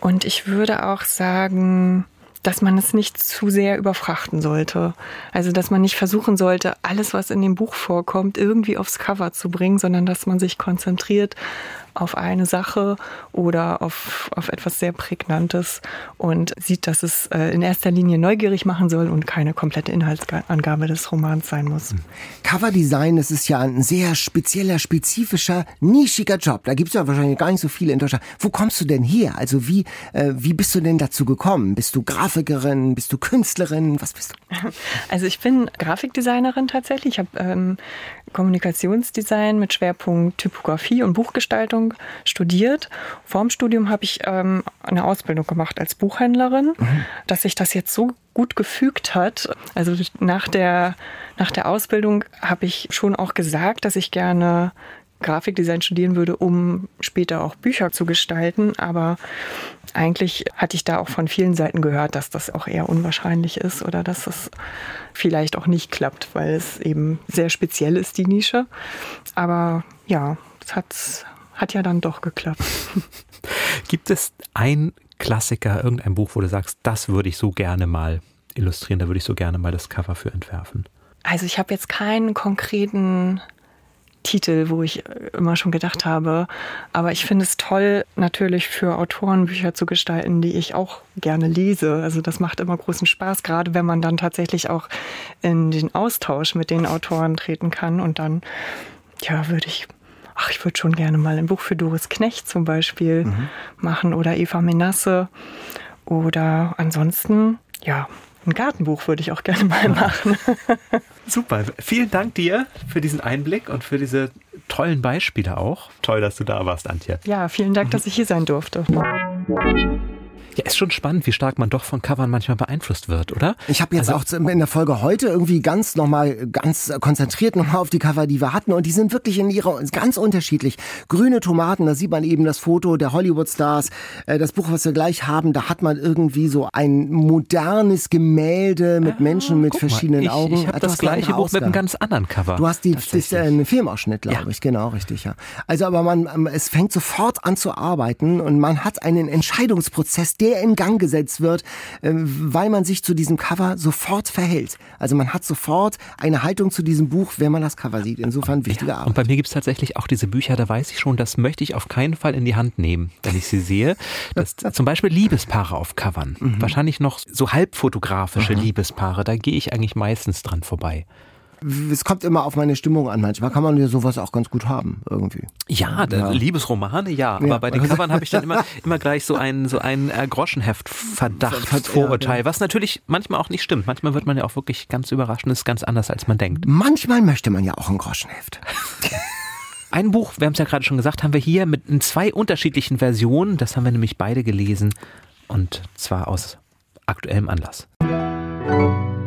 Und ich würde auch sagen, dass man es nicht zu sehr überfrachten sollte. Also, dass man nicht versuchen sollte, alles, was in dem Buch vorkommt, irgendwie aufs Cover zu bringen, sondern dass man sich konzentriert auf eine Sache oder auf, auf etwas sehr Prägnantes und sieht, dass es äh, in erster Linie neugierig machen soll und keine komplette Inhaltsangabe des Romans sein muss. Hm. Coverdesign, das ist ja ein sehr spezieller, spezifischer, nischiger Job. Da gibt es ja wahrscheinlich gar nicht so viele in Deutschland. Wo kommst du denn her? Also wie, äh, wie bist du denn dazu gekommen? Bist du Grafikerin? Bist du Künstlerin? Was bist du? Also ich bin Grafikdesignerin tatsächlich. Ich habe ähm, Kommunikationsdesign mit Schwerpunkt Typografie und Buchgestaltung studiert. Vorm Studium habe ich ähm, eine Ausbildung gemacht als Buchhändlerin, mhm. dass sich das jetzt so gut gefügt hat. Also nach der, nach der Ausbildung habe ich schon auch gesagt, dass ich gerne Grafikdesign studieren würde, um später auch Bücher zu gestalten. Aber eigentlich hatte ich da auch von vielen Seiten gehört, dass das auch eher unwahrscheinlich ist oder dass es vielleicht auch nicht klappt, weil es eben sehr speziell ist, die Nische. Aber ja, es hat, hat ja dann doch geklappt. Gibt es ein Klassiker, irgendein Buch, wo du sagst, das würde ich so gerne mal illustrieren, da würde ich so gerne mal das Cover für entwerfen? Also ich habe jetzt keinen konkreten Titel, wo ich äh, immer schon gedacht habe. Aber ich finde es toll, natürlich für Autoren Bücher zu gestalten, die ich auch gerne lese. Also das macht immer großen Spaß, gerade wenn man dann tatsächlich auch in den Austausch mit den Autoren treten kann. Und dann, ja, würde ich ach, ich würde schon gerne mal ein Buch für Doris Knecht zum Beispiel mhm. machen oder Eva Menasse. Oder ansonsten, ja, ein Gartenbuch würde ich auch gerne mal machen. Super. Vielen Dank dir für diesen Einblick und für diese tollen Beispiele auch. Toll, dass du da warst, Antje. Ja, vielen Dank, dass ich hier sein durfte. Ja, ist schon spannend, wie stark man doch von Covern manchmal beeinflusst wird, oder? Ich habe jetzt also, auch in der Folge heute irgendwie ganz nochmal, ganz konzentriert nochmal auf die Cover, die wir hatten. Und die sind wirklich in ihrer, ganz unterschiedlich. Grüne Tomaten, da sieht man eben das Foto der Hollywood-Stars. Äh, das Buch, was wir gleich haben, da hat man irgendwie so ein modernes Gemälde mit ah, Menschen mit verschiedenen mal, ich, Augen. Ich habe das gleiche Buch mit einem ganz anderen Cover. Du hast die, das, äh, einen Filmausschnitt, glaube ja. ich. Genau, richtig, ja. Also, aber man, ähm, es fängt sofort an zu arbeiten und man hat einen Entscheidungsprozess, der in Gang gesetzt wird, ähm, weil man sich zu diesem Cover sofort verhält. Also man hat sofort eine Haltung zu diesem Buch, wenn man das Cover sieht. Insofern wichtige ja, Arbeit. Und bei mir gibt es tatsächlich auch diese Bücher, da weiß ich schon, das möchte ich auf keinen Fall in die Hand nehmen, wenn ich sie sehe. Das, zum Beispiel Liebespaare auf Covern. Mhm. Wahrscheinlich noch so halbfotografische mhm. Liebespaare, da gehe ich eigentlich meistens dran vorbei es kommt immer auf meine Stimmung an. Manchmal kann man ja sowas auch ganz gut haben, irgendwie. Ja, ja. Liebesromane, ja. Aber ja. bei den Covern habe ich dann immer, immer gleich so ein, so ein äh, Groschenheft-Verdacht, Vorurteil, ja, was natürlich manchmal auch nicht stimmt. Manchmal wird man ja auch wirklich ganz überrascht und ist ganz anders, als man denkt. Manchmal möchte man ja auch ein Groschenheft. Ein Buch, wir haben es ja gerade schon gesagt, haben wir hier mit zwei unterschiedlichen Versionen. Das haben wir nämlich beide gelesen und zwar aus aktuellem Anlass.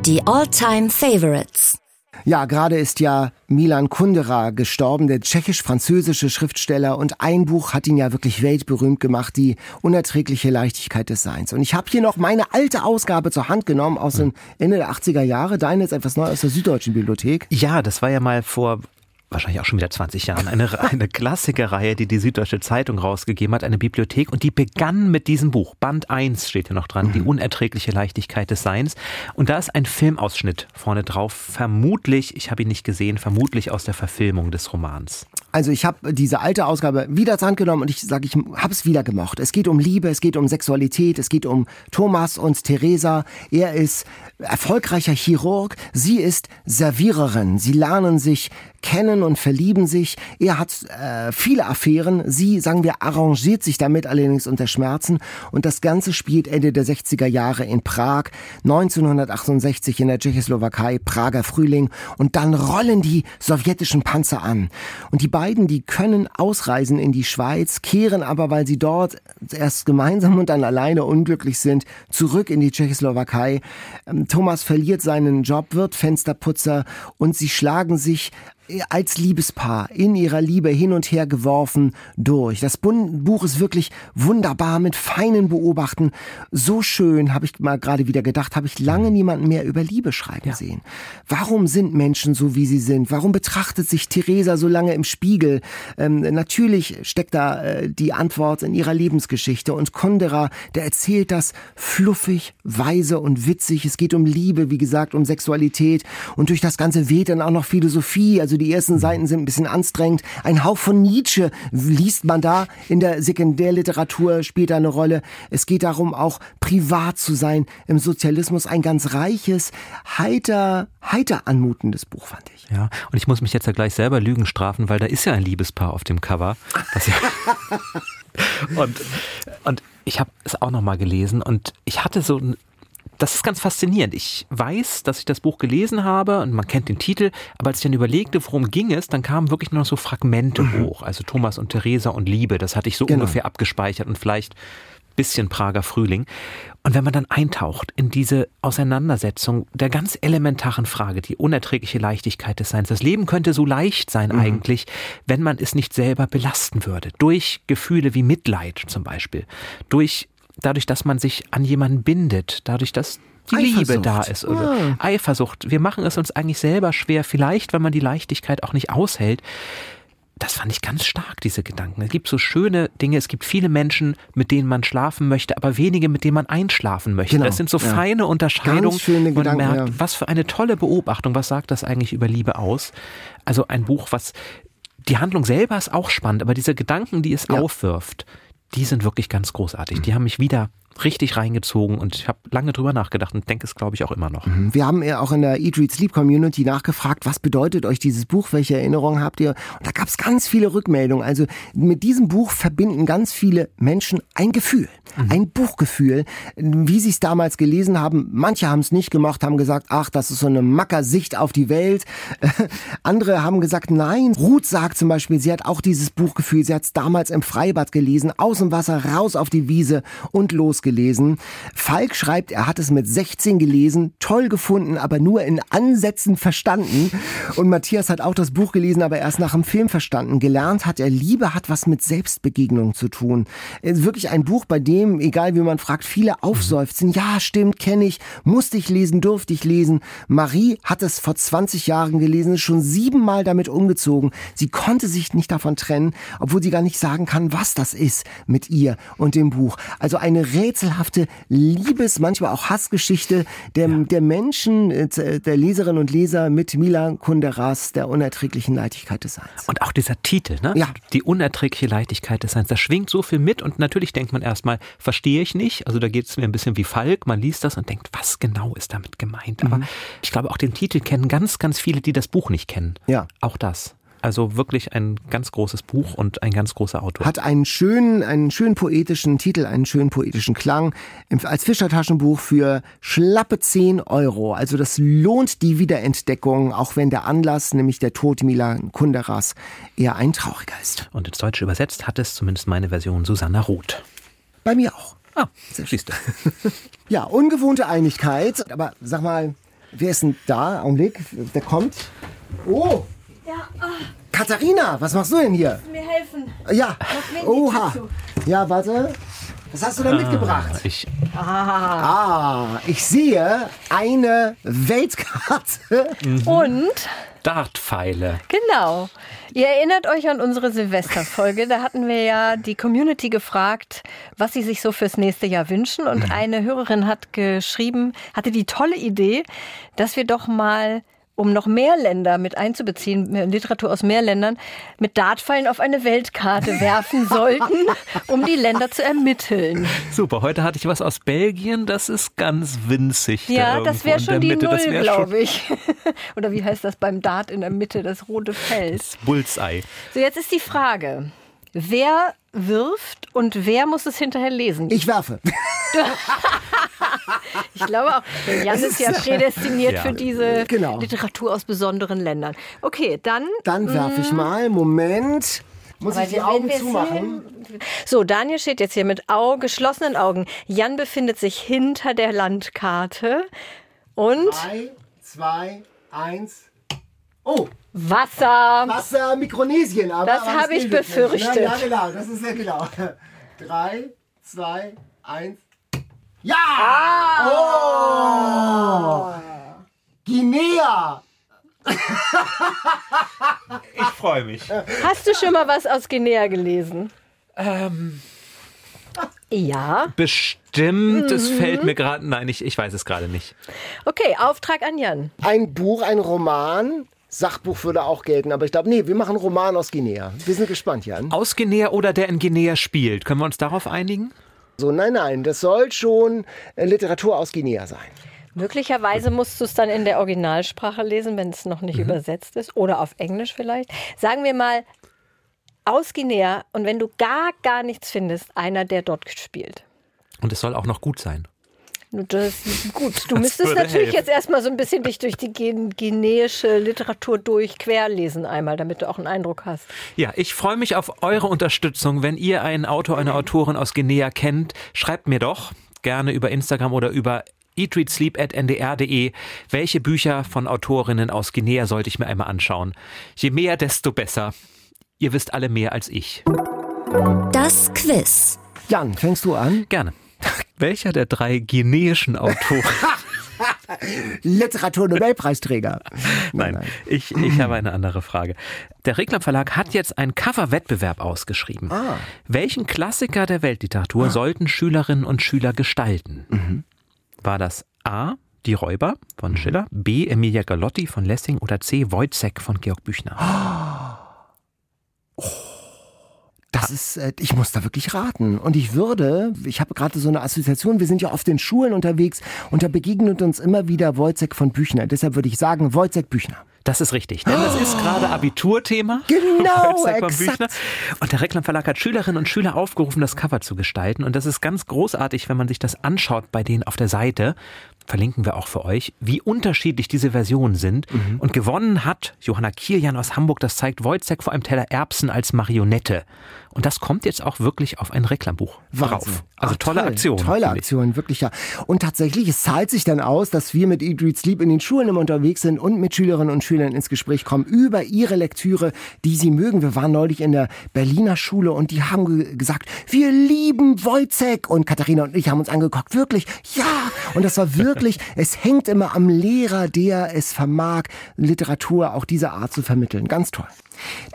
Die All-Time Favorites. Ja, gerade ist ja Milan Kundera gestorben, der tschechisch-französische Schriftsteller. Und ein Buch hat ihn ja wirklich weltberühmt gemacht, die unerträgliche Leichtigkeit des Seins. Und ich habe hier noch meine alte Ausgabe zur Hand genommen aus den Ende der 80er Jahre. Deine ist etwas neu aus der Süddeutschen Bibliothek. Ja, das war ja mal vor wahrscheinlich auch schon wieder 20 Jahren, eine, eine Klassikerreihe, die die Süddeutsche Zeitung rausgegeben hat, eine Bibliothek. Und die begann mit diesem Buch. Band 1 steht hier noch dran, mhm. die unerträgliche Leichtigkeit des Seins. Und da ist ein Filmausschnitt vorne drauf. Vermutlich, ich habe ihn nicht gesehen, vermutlich aus der Verfilmung des Romans. Also ich habe diese alte Ausgabe wieder zur Hand genommen und ich sage, ich habe es wieder gemocht. Es geht um Liebe, es geht um Sexualität, es geht um Thomas und Theresa. Er ist erfolgreicher Chirurg, sie ist Serviererin. Sie lernen sich kennen und verlieben sich. Er hat äh, viele Affären. Sie, sagen wir, arrangiert sich damit allerdings unter Schmerzen. Und das Ganze spielt Ende der 60er Jahre in Prag, 1968 in der Tschechoslowakei, Prager Frühling. Und dann rollen die sowjetischen Panzer an. Und die beiden, die können ausreisen in die Schweiz, kehren aber, weil sie dort erst gemeinsam und dann alleine unglücklich sind, zurück in die Tschechoslowakei. Ähm, Thomas verliert seinen Job, wird Fensterputzer und sie schlagen sich als Liebespaar in ihrer Liebe hin und her geworfen durch. Das Buch ist wirklich wunderbar mit feinen Beobachten. So schön, habe ich mal gerade wieder gedacht, habe ich lange niemanden mehr über Liebe schreiben ja. sehen. Warum sind Menschen so, wie sie sind? Warum betrachtet sich Theresa so lange im Spiegel? Ähm, natürlich steckt da äh, die Antwort in ihrer Lebensgeschichte. Und Kondera, der erzählt das fluffig, weise und witzig. Es geht um Liebe, wie gesagt, um Sexualität. Und durch das Ganze weht dann auch noch Philosophie. Also die ersten Seiten sind ein bisschen anstrengend. Ein Hauch von Nietzsche liest man da in der Sekundärliteratur, spielt da eine Rolle. Es geht darum, auch privat zu sein im Sozialismus. Ein ganz reiches, heiter, heiter anmutendes Buch, fand ich. Ja, und ich muss mich jetzt ja gleich selber Lügen strafen, weil da ist ja ein Liebespaar auf dem Cover. Ja und, und ich habe es auch nochmal gelesen und ich hatte so ein das ist ganz faszinierend. Ich weiß, dass ich das Buch gelesen habe und man kennt den Titel, aber als ich dann überlegte, worum ging es, dann kamen wirklich nur noch so Fragmente mhm. hoch. Also Thomas und Theresa und Liebe, das hatte ich so genau. ungefähr abgespeichert und vielleicht bisschen Prager Frühling. Und wenn man dann eintaucht in diese Auseinandersetzung der ganz elementaren Frage, die unerträgliche Leichtigkeit des Seins. Das Leben könnte so leicht sein mhm. eigentlich, wenn man es nicht selber belasten würde. Durch Gefühle wie Mitleid zum Beispiel. Durch dadurch, dass man sich an jemanden bindet, dadurch, dass die Eifersucht. Liebe da ist oder ah. Eifersucht. Wir machen es uns eigentlich selber schwer, vielleicht, wenn man die Leichtigkeit auch nicht aushält. Das fand ich ganz stark, diese Gedanken. Es gibt so schöne Dinge, es gibt viele Menschen, mit denen man schlafen möchte, aber wenige, mit denen man einschlafen möchte. Genau. Das sind so ja. feine Unterscheidungen. man Gedanken, merkt, ja. was für eine tolle Beobachtung, was sagt das eigentlich über Liebe aus? Also ein Buch, was die Handlung selber ist auch spannend, aber diese Gedanken, die es ja. aufwirft, die sind wirklich ganz großartig. Die haben mich wieder richtig reingezogen und ich habe lange drüber nachgedacht und denke es, glaube ich, auch immer noch. Mhm. Wir haben ja auch in der Eat, Read, Sleep Community nachgefragt, was bedeutet euch dieses Buch, welche Erinnerungen habt ihr? Und da gab es ganz viele Rückmeldungen. Also mit diesem Buch verbinden ganz viele Menschen ein Gefühl, mhm. ein Buchgefühl, wie sie es damals gelesen haben. Manche haben es nicht gemacht, haben gesagt, ach, das ist so eine Mackersicht auf die Welt. Andere haben gesagt, nein. Ruth sagt zum Beispiel, sie hat auch dieses Buchgefühl, sie hat es damals im Freibad gelesen, aus dem Wasser, raus auf die Wiese und los gelesen. Falk schreibt, er hat es mit 16 gelesen, toll gefunden, aber nur in Ansätzen verstanden. Und Matthias hat auch das Buch gelesen, aber erst nach dem Film verstanden. Gelernt hat er, Liebe hat was mit Selbstbegegnung zu tun. Ist wirklich ein Buch, bei dem, egal wie man fragt, viele aufseufzen. Ja, stimmt, kenne ich, musste ich lesen, durfte ich lesen. Marie hat es vor 20 Jahren gelesen, ist schon siebenmal damit umgezogen. Sie konnte sich nicht davon trennen, obwohl sie gar nicht sagen kann, was das ist mit ihr und dem Buch. Also eine Rätsel rätselhafte Liebes-, manchmal auch Hassgeschichte der, ja. der Menschen, äh, der Leserinnen und Leser mit Milan Kunderas, der unerträglichen Leichtigkeit des Seins. Und auch dieser Titel, ne? Ja. Die unerträgliche Leichtigkeit des Seins. Da schwingt so viel mit und natürlich denkt man erstmal, verstehe ich nicht. Also da geht es mir ein bisschen wie Falk. Man liest das und denkt, was genau ist damit gemeint? Aber mhm. ich glaube, auch den Titel kennen ganz, ganz viele, die das Buch nicht kennen. Ja. Auch das. Also wirklich ein ganz großes Buch und ein ganz großer Autor. Hat einen schönen, einen schönen poetischen Titel, einen schönen poetischen Klang. Als Fischertaschenbuch für schlappe 10 Euro. Also das lohnt die Wiederentdeckung, auch wenn der Anlass, nämlich der Tod Milan Kunderas, eher ein trauriger ist. Und ins Deutsche übersetzt hat es zumindest meine Version Susanna Roth. Bei mir auch. Ah, siehst du. ja, ungewohnte Einigkeit. Aber sag mal, wer ist denn da? Augenblick, der kommt. Oh, ja. Oh. Katharina, was machst du denn hier? Mir helfen. Ja. Oha. Ja, warte. Was hast du da ah, mitgebracht? Ich. Ah. ah, ich sehe eine Weltkarte. Mhm. Und? Dartpfeile. Genau. Ihr erinnert euch an unsere Silvesterfolge. Da hatten wir ja die Community gefragt, was sie sich so fürs nächste Jahr wünschen. Und mhm. eine Hörerin hat geschrieben, hatte die tolle Idee, dass wir doch mal um noch mehr Länder mit einzubeziehen, Literatur aus mehr Ländern, mit Dartpfeilen auf eine Weltkarte werfen sollten, um die Länder zu ermitteln. Super, heute hatte ich was aus Belgien, das ist ganz winzig. Ja, da das wäre schon die Mitte. Null, glaube ich. Oder wie heißt das beim Dart in der Mitte, das rote Fels? Das Bullseye. So, jetzt ist die Frage, wer wirft und wer muss es hinterher lesen? Ich werfe. ich glaube auch, Jan ist ja prädestiniert ja. für diese genau. Literatur aus besonderen Ländern. Okay, dann. Dann werfe ich mm. mal. Moment. Muss Aber ich die Augen zumachen? So, Daniel steht jetzt hier mit Au geschlossenen Augen. Jan befindet sich hinter der Landkarte. Und. Drei, zwei, eins. Oh! Wasser. Wasser, Mikronesien. Aber, Das habe ich befürchtet. Ja, ja, genau, das ist sehr genau. Drei, zwei, eins. Ja! Oh! Guinea! Ich freue mich. Hast du schon mal was aus Guinea gelesen? Ähm, Ja. bestimmt, es fällt mir gerade. Nein, ich, ich weiß es gerade nicht. Okay, Auftrag an Jan. Ein Buch, ein Roman. Sachbuch würde auch gelten, aber ich glaube, nee, wir machen einen Roman aus Guinea. Wir sind gespannt, Jan. Aus Guinea oder der in Guinea spielt. Können wir uns darauf einigen? So, nein, nein, das soll schon äh, Literatur aus Guinea sein. Möglicherweise musst du es dann in der Originalsprache lesen, wenn es noch nicht übersetzt ist. Oder auf Englisch vielleicht. Sagen wir mal aus Guinea und wenn du gar, gar nichts findest, einer, der dort spielt. Und es soll auch noch gut sein. Das ist gut. Du müsstest würde natürlich helfen. jetzt erstmal so ein bisschen dich durch die gen- guineische Literatur durch querlesen einmal, damit du auch einen Eindruck hast. Ja, ich freue mich auf eure Unterstützung. Wenn ihr einen Autor, eine Autorin aus Guinea kennt, schreibt mir doch gerne über Instagram oder über eatreadsleep.ndr.de, welche Bücher von Autorinnen aus Guinea sollte ich mir einmal anschauen. Je mehr, desto besser. Ihr wisst alle mehr als ich. Das Quiz. Jan, fängst du an? Gerne. Welcher der drei guineischen Autoren? Literatur-Nobelpreisträger. Nein, ich, ich habe eine andere Frage. Der Reklam Verlag hat jetzt einen Coverwettbewerb ausgeschrieben. Welchen Klassiker der Weltliteratur sollten Schülerinnen und Schüler gestalten? War das A. Die Räuber von Schiller, B. Emilia Galotti von Lessing oder C. Wojciech von Georg Büchner? Das ist, äh, ich muss da wirklich raten. Und ich würde, ich habe gerade so eine Assoziation, wir sind ja oft in Schulen unterwegs und da begegnet uns immer wieder Wojciech von Büchner. Deshalb würde ich sagen, Wojciech Büchner. Das ist richtig, denn das ist gerade Abiturthema. Genau, exakt. Und der Reklam Verlag hat Schülerinnen und Schüler aufgerufen, das Cover zu gestalten. Und das ist ganz großartig, wenn man sich das anschaut bei denen auf der Seite. Verlinken wir auch für euch, wie unterschiedlich diese Versionen sind. Mhm. Und gewonnen hat Johanna Kierjan aus Hamburg. Das zeigt Wojciech vor einem Teller Erbsen als Marionette. Und das kommt jetzt auch wirklich auf ein Reklambuch drauf. Also Ach, tolle toll. Aktion. Tolle. Aktion, wirklich ja. Und tatsächlich, es zahlt sich dann aus, dass wir mit Eat, Read, Sleep in den Schulen immer unterwegs sind und mit Schülerinnen und Schülern ins Gespräch kommen über ihre Lektüre, die sie mögen. Wir waren neulich in der Berliner Schule und die haben ge gesagt, wir lieben Wojciech. Und Katharina und ich haben uns angeguckt, wirklich, ja. Und das war wirklich, es hängt immer am Lehrer, der es vermag, Literatur auch dieser Art zu vermitteln. Ganz toll.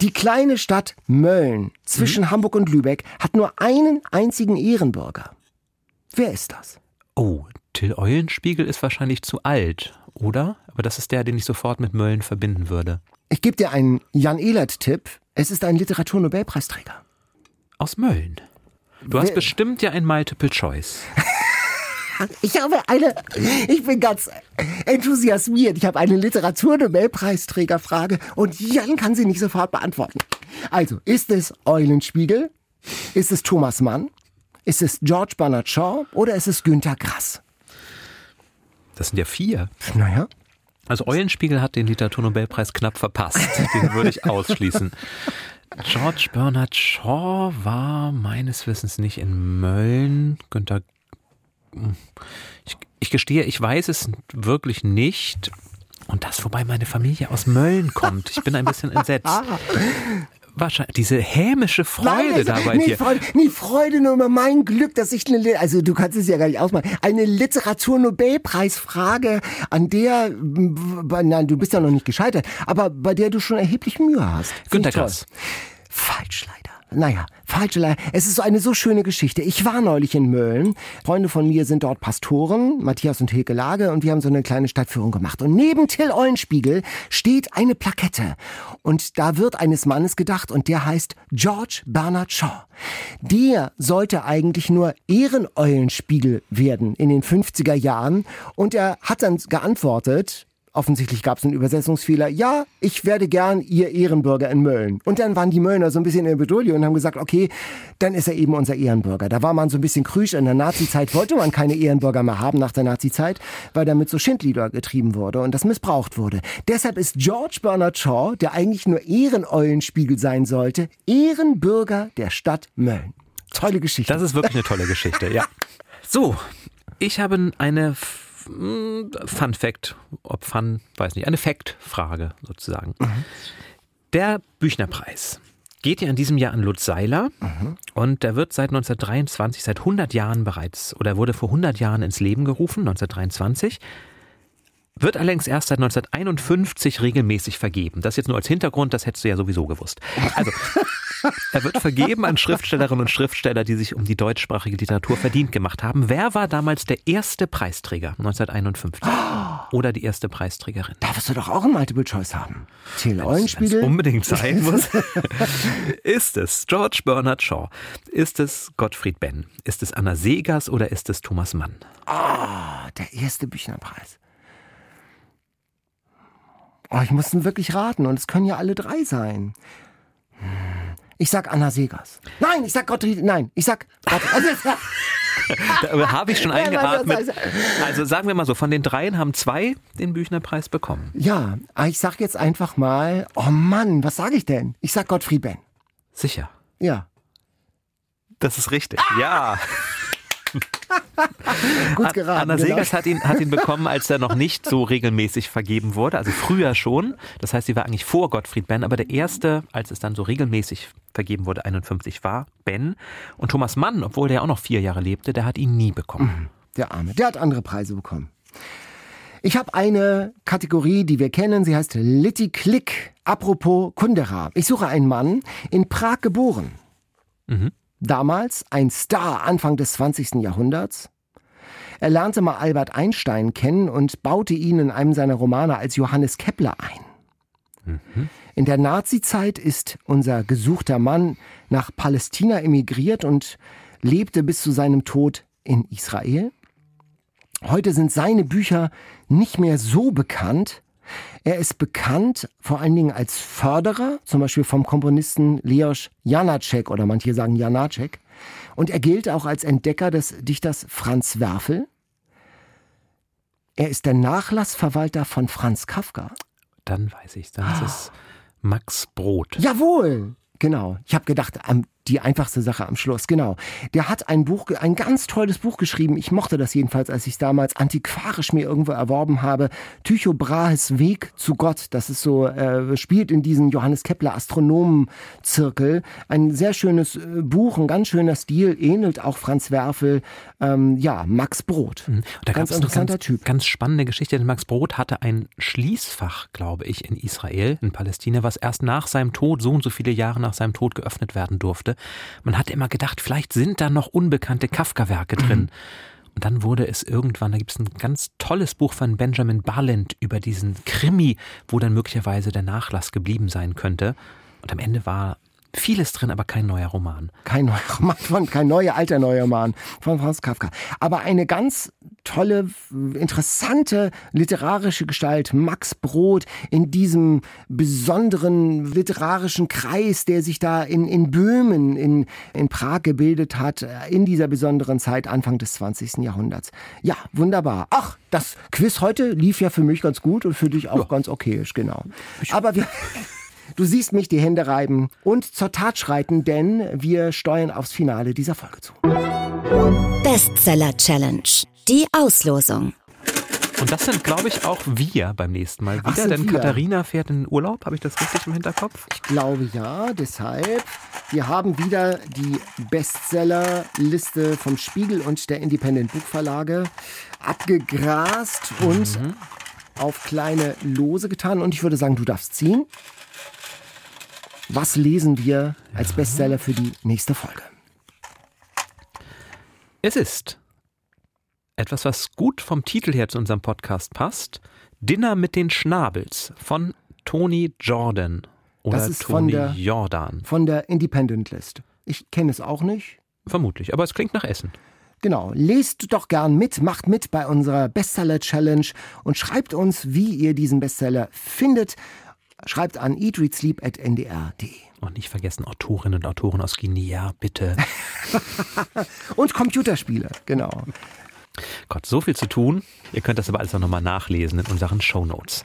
Die kleine Stadt Mölln zwischen Hamburg und Lübeck hat nur einen einzigen Ehrenbürger. Wer ist das? Oh, Till Eulenspiegel ist wahrscheinlich zu alt, oder? Aber das ist der, den ich sofort mit Mölln verbinden würde. Ich gebe dir einen Jan Ehlert-Tipp. Es ist ein Literaturnobelpreisträger. Aus Mölln. Du hast Wer- bestimmt ja ein Multiple Choice. Ich habe eine, ich bin ganz enthusiasmiert. Ich habe eine Literaturnobelpreisträgerfrage und Jan kann sie nicht sofort beantworten. Also, ist es Eulenspiegel? Ist es Thomas Mann? Ist es George Bernard Shaw oder ist es Günter Grass? Das sind ja vier. Naja, Also Eulenspiegel hat den Literaturnobelpreis knapp verpasst. Den würde ich ausschließen. George Bernard Shaw war meines Wissens nicht in Mölln. Günter. Ich, ich gestehe, ich weiß es wirklich nicht. Und das, wobei meine Familie aus Mölln kommt. Ich bin ein bisschen entsetzt. Wahrscheinlich diese hämische Freude Nein, da also, bei nee, dir. Freude, nee, Freude nur über mein Glück, dass ich eine, also du kannst es ja gar nicht ausmachen, eine Literaturnobelpreisfrage, an der, nein, du bist ja noch nicht gescheitert, aber bei der du schon erheblich Mühe hast. Günter. Grass. Falsch leider. Naja, falsch leider. Es ist so eine so schöne Geschichte. Ich war neulich in Mölln. Freunde von mir sind dort Pastoren, Matthias und Hilke Lage, und wir haben so eine kleine Stadtführung gemacht. Und neben Till Eulenspiegel steht eine Plakette. Und da wird eines Mannes gedacht, und der heißt George Bernard Shaw. Der sollte eigentlich nur Ehreneulenspiegel werden in den 50er Jahren. Und er hat dann geantwortet, Offensichtlich gab es einen Übersetzungsfehler. Ja, ich werde gern Ihr Ehrenbürger in Mölln. Und dann waren die Möllner so ein bisschen in der Bedrohung und haben gesagt, okay, dann ist er eben unser Ehrenbürger. Da war man so ein bisschen krüsch. In der Nazi-Zeit wollte man keine Ehrenbürger mehr haben nach der Nazi-Zeit, weil damit so Schindlieder getrieben wurde und das missbraucht wurde. Deshalb ist George Bernard Shaw, der eigentlich nur Ehreneulenspiegel sein sollte, Ehrenbürger der Stadt Mölln. Tolle Geschichte. Das ist wirklich eine tolle Geschichte, ja. So, ich habe eine Fun Fact, ob Fun, weiß nicht, eine Fact-Frage sozusagen. Mhm. Der Büchnerpreis geht ja in diesem Jahr an Lutz Seiler mhm. und der wird seit 1923, seit 100 Jahren bereits, oder wurde vor 100 Jahren ins Leben gerufen, 1923. Wird allerdings erst seit 1951 regelmäßig vergeben. Das jetzt nur als Hintergrund, das hättest du ja sowieso gewusst. Also, er wird vergeben an Schriftstellerinnen und Schriftsteller, die sich um die deutschsprachige Literatur verdient gemacht haben. Wer war damals der erste Preisträger 1951? Oder die erste Preisträgerin? Da wirst du doch auch ein Multiple Choice haben. Till Eulenspiegel? unbedingt sein muss. ist es George Bernard Shaw? Ist es Gottfried Benn? Ist es Anna Segers oder ist es Thomas Mann? Ah, oh, der erste Büchnerpreis. Oh, ich muss wirklich raten und es können ja alle drei sein. Ich sag Anna Segers. Nein, ich sag Gottfried. Nein, ich sag. da habe ich schon eingeatmet. Also sagen wir mal so, von den dreien haben zwei den Büchnerpreis bekommen. Ja, ich sag jetzt einfach mal, oh Mann, was sage ich denn? Ich sag Gottfried Benn. Sicher. Ja. Das ist richtig. Ah! Ja. Gut geraten. Anna genau. Segers hat ihn, hat ihn bekommen, als er noch nicht so regelmäßig vergeben wurde, also früher schon. Das heißt, sie war eigentlich vor Gottfried Benn, aber der erste, als es dann so regelmäßig vergeben wurde, 51 war Ben. Und Thomas Mann, obwohl der auch noch vier Jahre lebte, der hat ihn nie bekommen. Mhm. Der Arme, der hat andere Preise bekommen. Ich habe eine Kategorie, die wir kennen, sie heißt Litty Click. Apropos Kundera. Ich suche einen Mann, in Prag geboren. Mhm. Damals ein Star Anfang des 20. Jahrhunderts. Er lernte mal Albert Einstein kennen und baute ihn in einem seiner Romane als Johannes Kepler ein. Mhm. In der Nazizeit ist unser gesuchter Mann nach Palästina emigriert und lebte bis zu seinem Tod in Israel. Heute sind seine Bücher nicht mehr so bekannt, er ist bekannt vor allen Dingen als Förderer, zum Beispiel vom Komponisten Leos Janacek oder manche sagen Janacek. Und er gilt auch als Entdecker des Dichters Franz Werfel. Er ist der Nachlassverwalter von Franz Kafka. Dann weiß ich, dann ist es Max Brot. Jawohl, genau. Ich habe gedacht, die einfachste Sache am Schluss, genau. Der hat ein Buch, ein ganz tolles Buch geschrieben. Ich mochte das jedenfalls, als ich es damals antiquarisch mir irgendwo erworben habe. Tycho Brahes Weg zu Gott. Das ist so, äh, spielt in diesem Johannes Kepler Astronomenzirkel. Ein sehr schönes äh, Buch, ein ganz schöner Stil, ähnelt auch Franz Werfel. Ähm, ja, Max Brot. Mhm. Da ganz interessanter ganz, Typ. Ganz spannende Geschichte. Denn Max Brot hatte ein Schließfach, glaube ich, in Israel, in Palästina, was erst nach seinem Tod, so und so viele Jahre nach seinem Tod geöffnet werden durfte hatte. Man hat immer gedacht, vielleicht sind da noch unbekannte Kafka-Werke drin. Mhm. Und dann wurde es irgendwann, da gibt es ein ganz tolles Buch von Benjamin Barland über diesen Krimi, wo dann möglicherweise der Nachlass geblieben sein könnte. Und am Ende war Vieles drin, aber kein neuer Roman. Kein neuer Roman, von, kein neuer, alter neuer Roman von Franz Kafka. Aber eine ganz tolle, interessante literarische Gestalt, Max Brod, in diesem besonderen literarischen Kreis, der sich da in, in Böhmen, in, in Prag gebildet hat, in dieser besonderen Zeit, Anfang des 20. Jahrhunderts. Ja, wunderbar. Ach, das Quiz heute lief ja für mich ganz gut und für dich auch ja. ganz okayisch, genau. Aber wir... Du siehst mich die Hände reiben und zur Tat schreiten, denn wir steuern aufs Finale dieser Folge zu. Bestseller Challenge. Die Auslosung. Und das sind, glaube ich, auch wir beim nächsten Mal wieder, Ach, denn wir? Katharina fährt in Urlaub. Habe ich das richtig im Hinterkopf? Ich glaube ja, deshalb. Wir haben wieder die Bestsellerliste vom Spiegel und der Independent Buchverlage abgegrast und mhm. auf kleine Lose getan. Und ich würde sagen, du darfst ziehen. Was lesen wir als Bestseller für die nächste Folge? Es ist etwas, was gut vom Titel her zu unserem Podcast passt. Dinner mit den Schnabels von Tony Jordan oder das ist Tony von der, Jordan. Von der Independent List. Ich kenne es auch nicht. Vermutlich, aber es klingt nach Essen. Genau, lest doch gern mit, macht mit bei unserer Bestseller Challenge und schreibt uns, wie ihr diesen Bestseller findet. Schreibt an eatreadsleep.ndr.de. Und nicht vergessen Autorinnen und Autoren aus Guinea, bitte. und Computerspiele, genau. Gott, so viel zu tun. Ihr könnt das aber alles auch nochmal nachlesen in unseren Show Notes.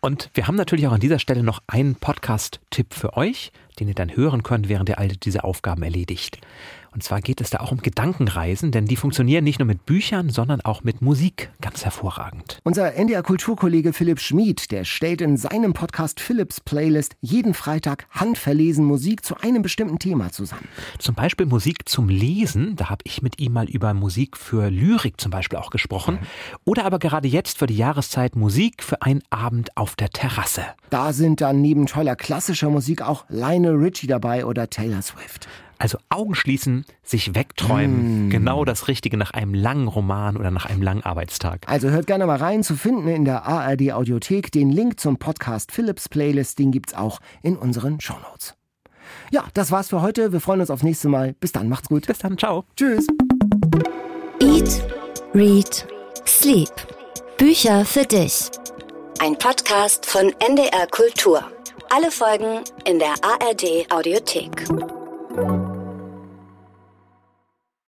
Und wir haben natürlich auch an dieser Stelle noch einen Podcast-Tipp für euch, den ihr dann hören könnt, während ihr all diese Aufgaben erledigt. Und zwar geht es da auch um Gedankenreisen, denn die funktionieren nicht nur mit Büchern, sondern auch mit Musik ganz hervorragend. Unser NDR-Kulturkollege Philipp Schmid, der stellt in seinem Podcast Philips Playlist jeden Freitag handverlesen Musik zu einem bestimmten Thema zusammen. Zum Beispiel Musik zum Lesen, da habe ich mit ihm mal über Musik für Lyrik zum Beispiel auch gesprochen. Oder aber gerade jetzt für die Jahreszeit Musik für einen Abend auf der Terrasse. Da sind dann neben toller klassischer Musik auch Lionel Richie dabei oder Taylor Swift. Also Augen schließen, sich wegträumen. Mm. Genau das Richtige nach einem langen Roman oder nach einem langen Arbeitstag. Also hört gerne mal rein, zu finden in der ARD Audiothek. Den Link zum Podcast Philips Playlist, den gibt's auch in unseren Shownotes. Ja, das war's für heute. Wir freuen uns aufs nächste Mal. Bis dann, macht's gut. Bis dann, ciao. Tschüss. Eat, Read, Sleep. Bücher für dich. Ein Podcast von NDR Kultur. Alle Folgen in der ARD Audiothek.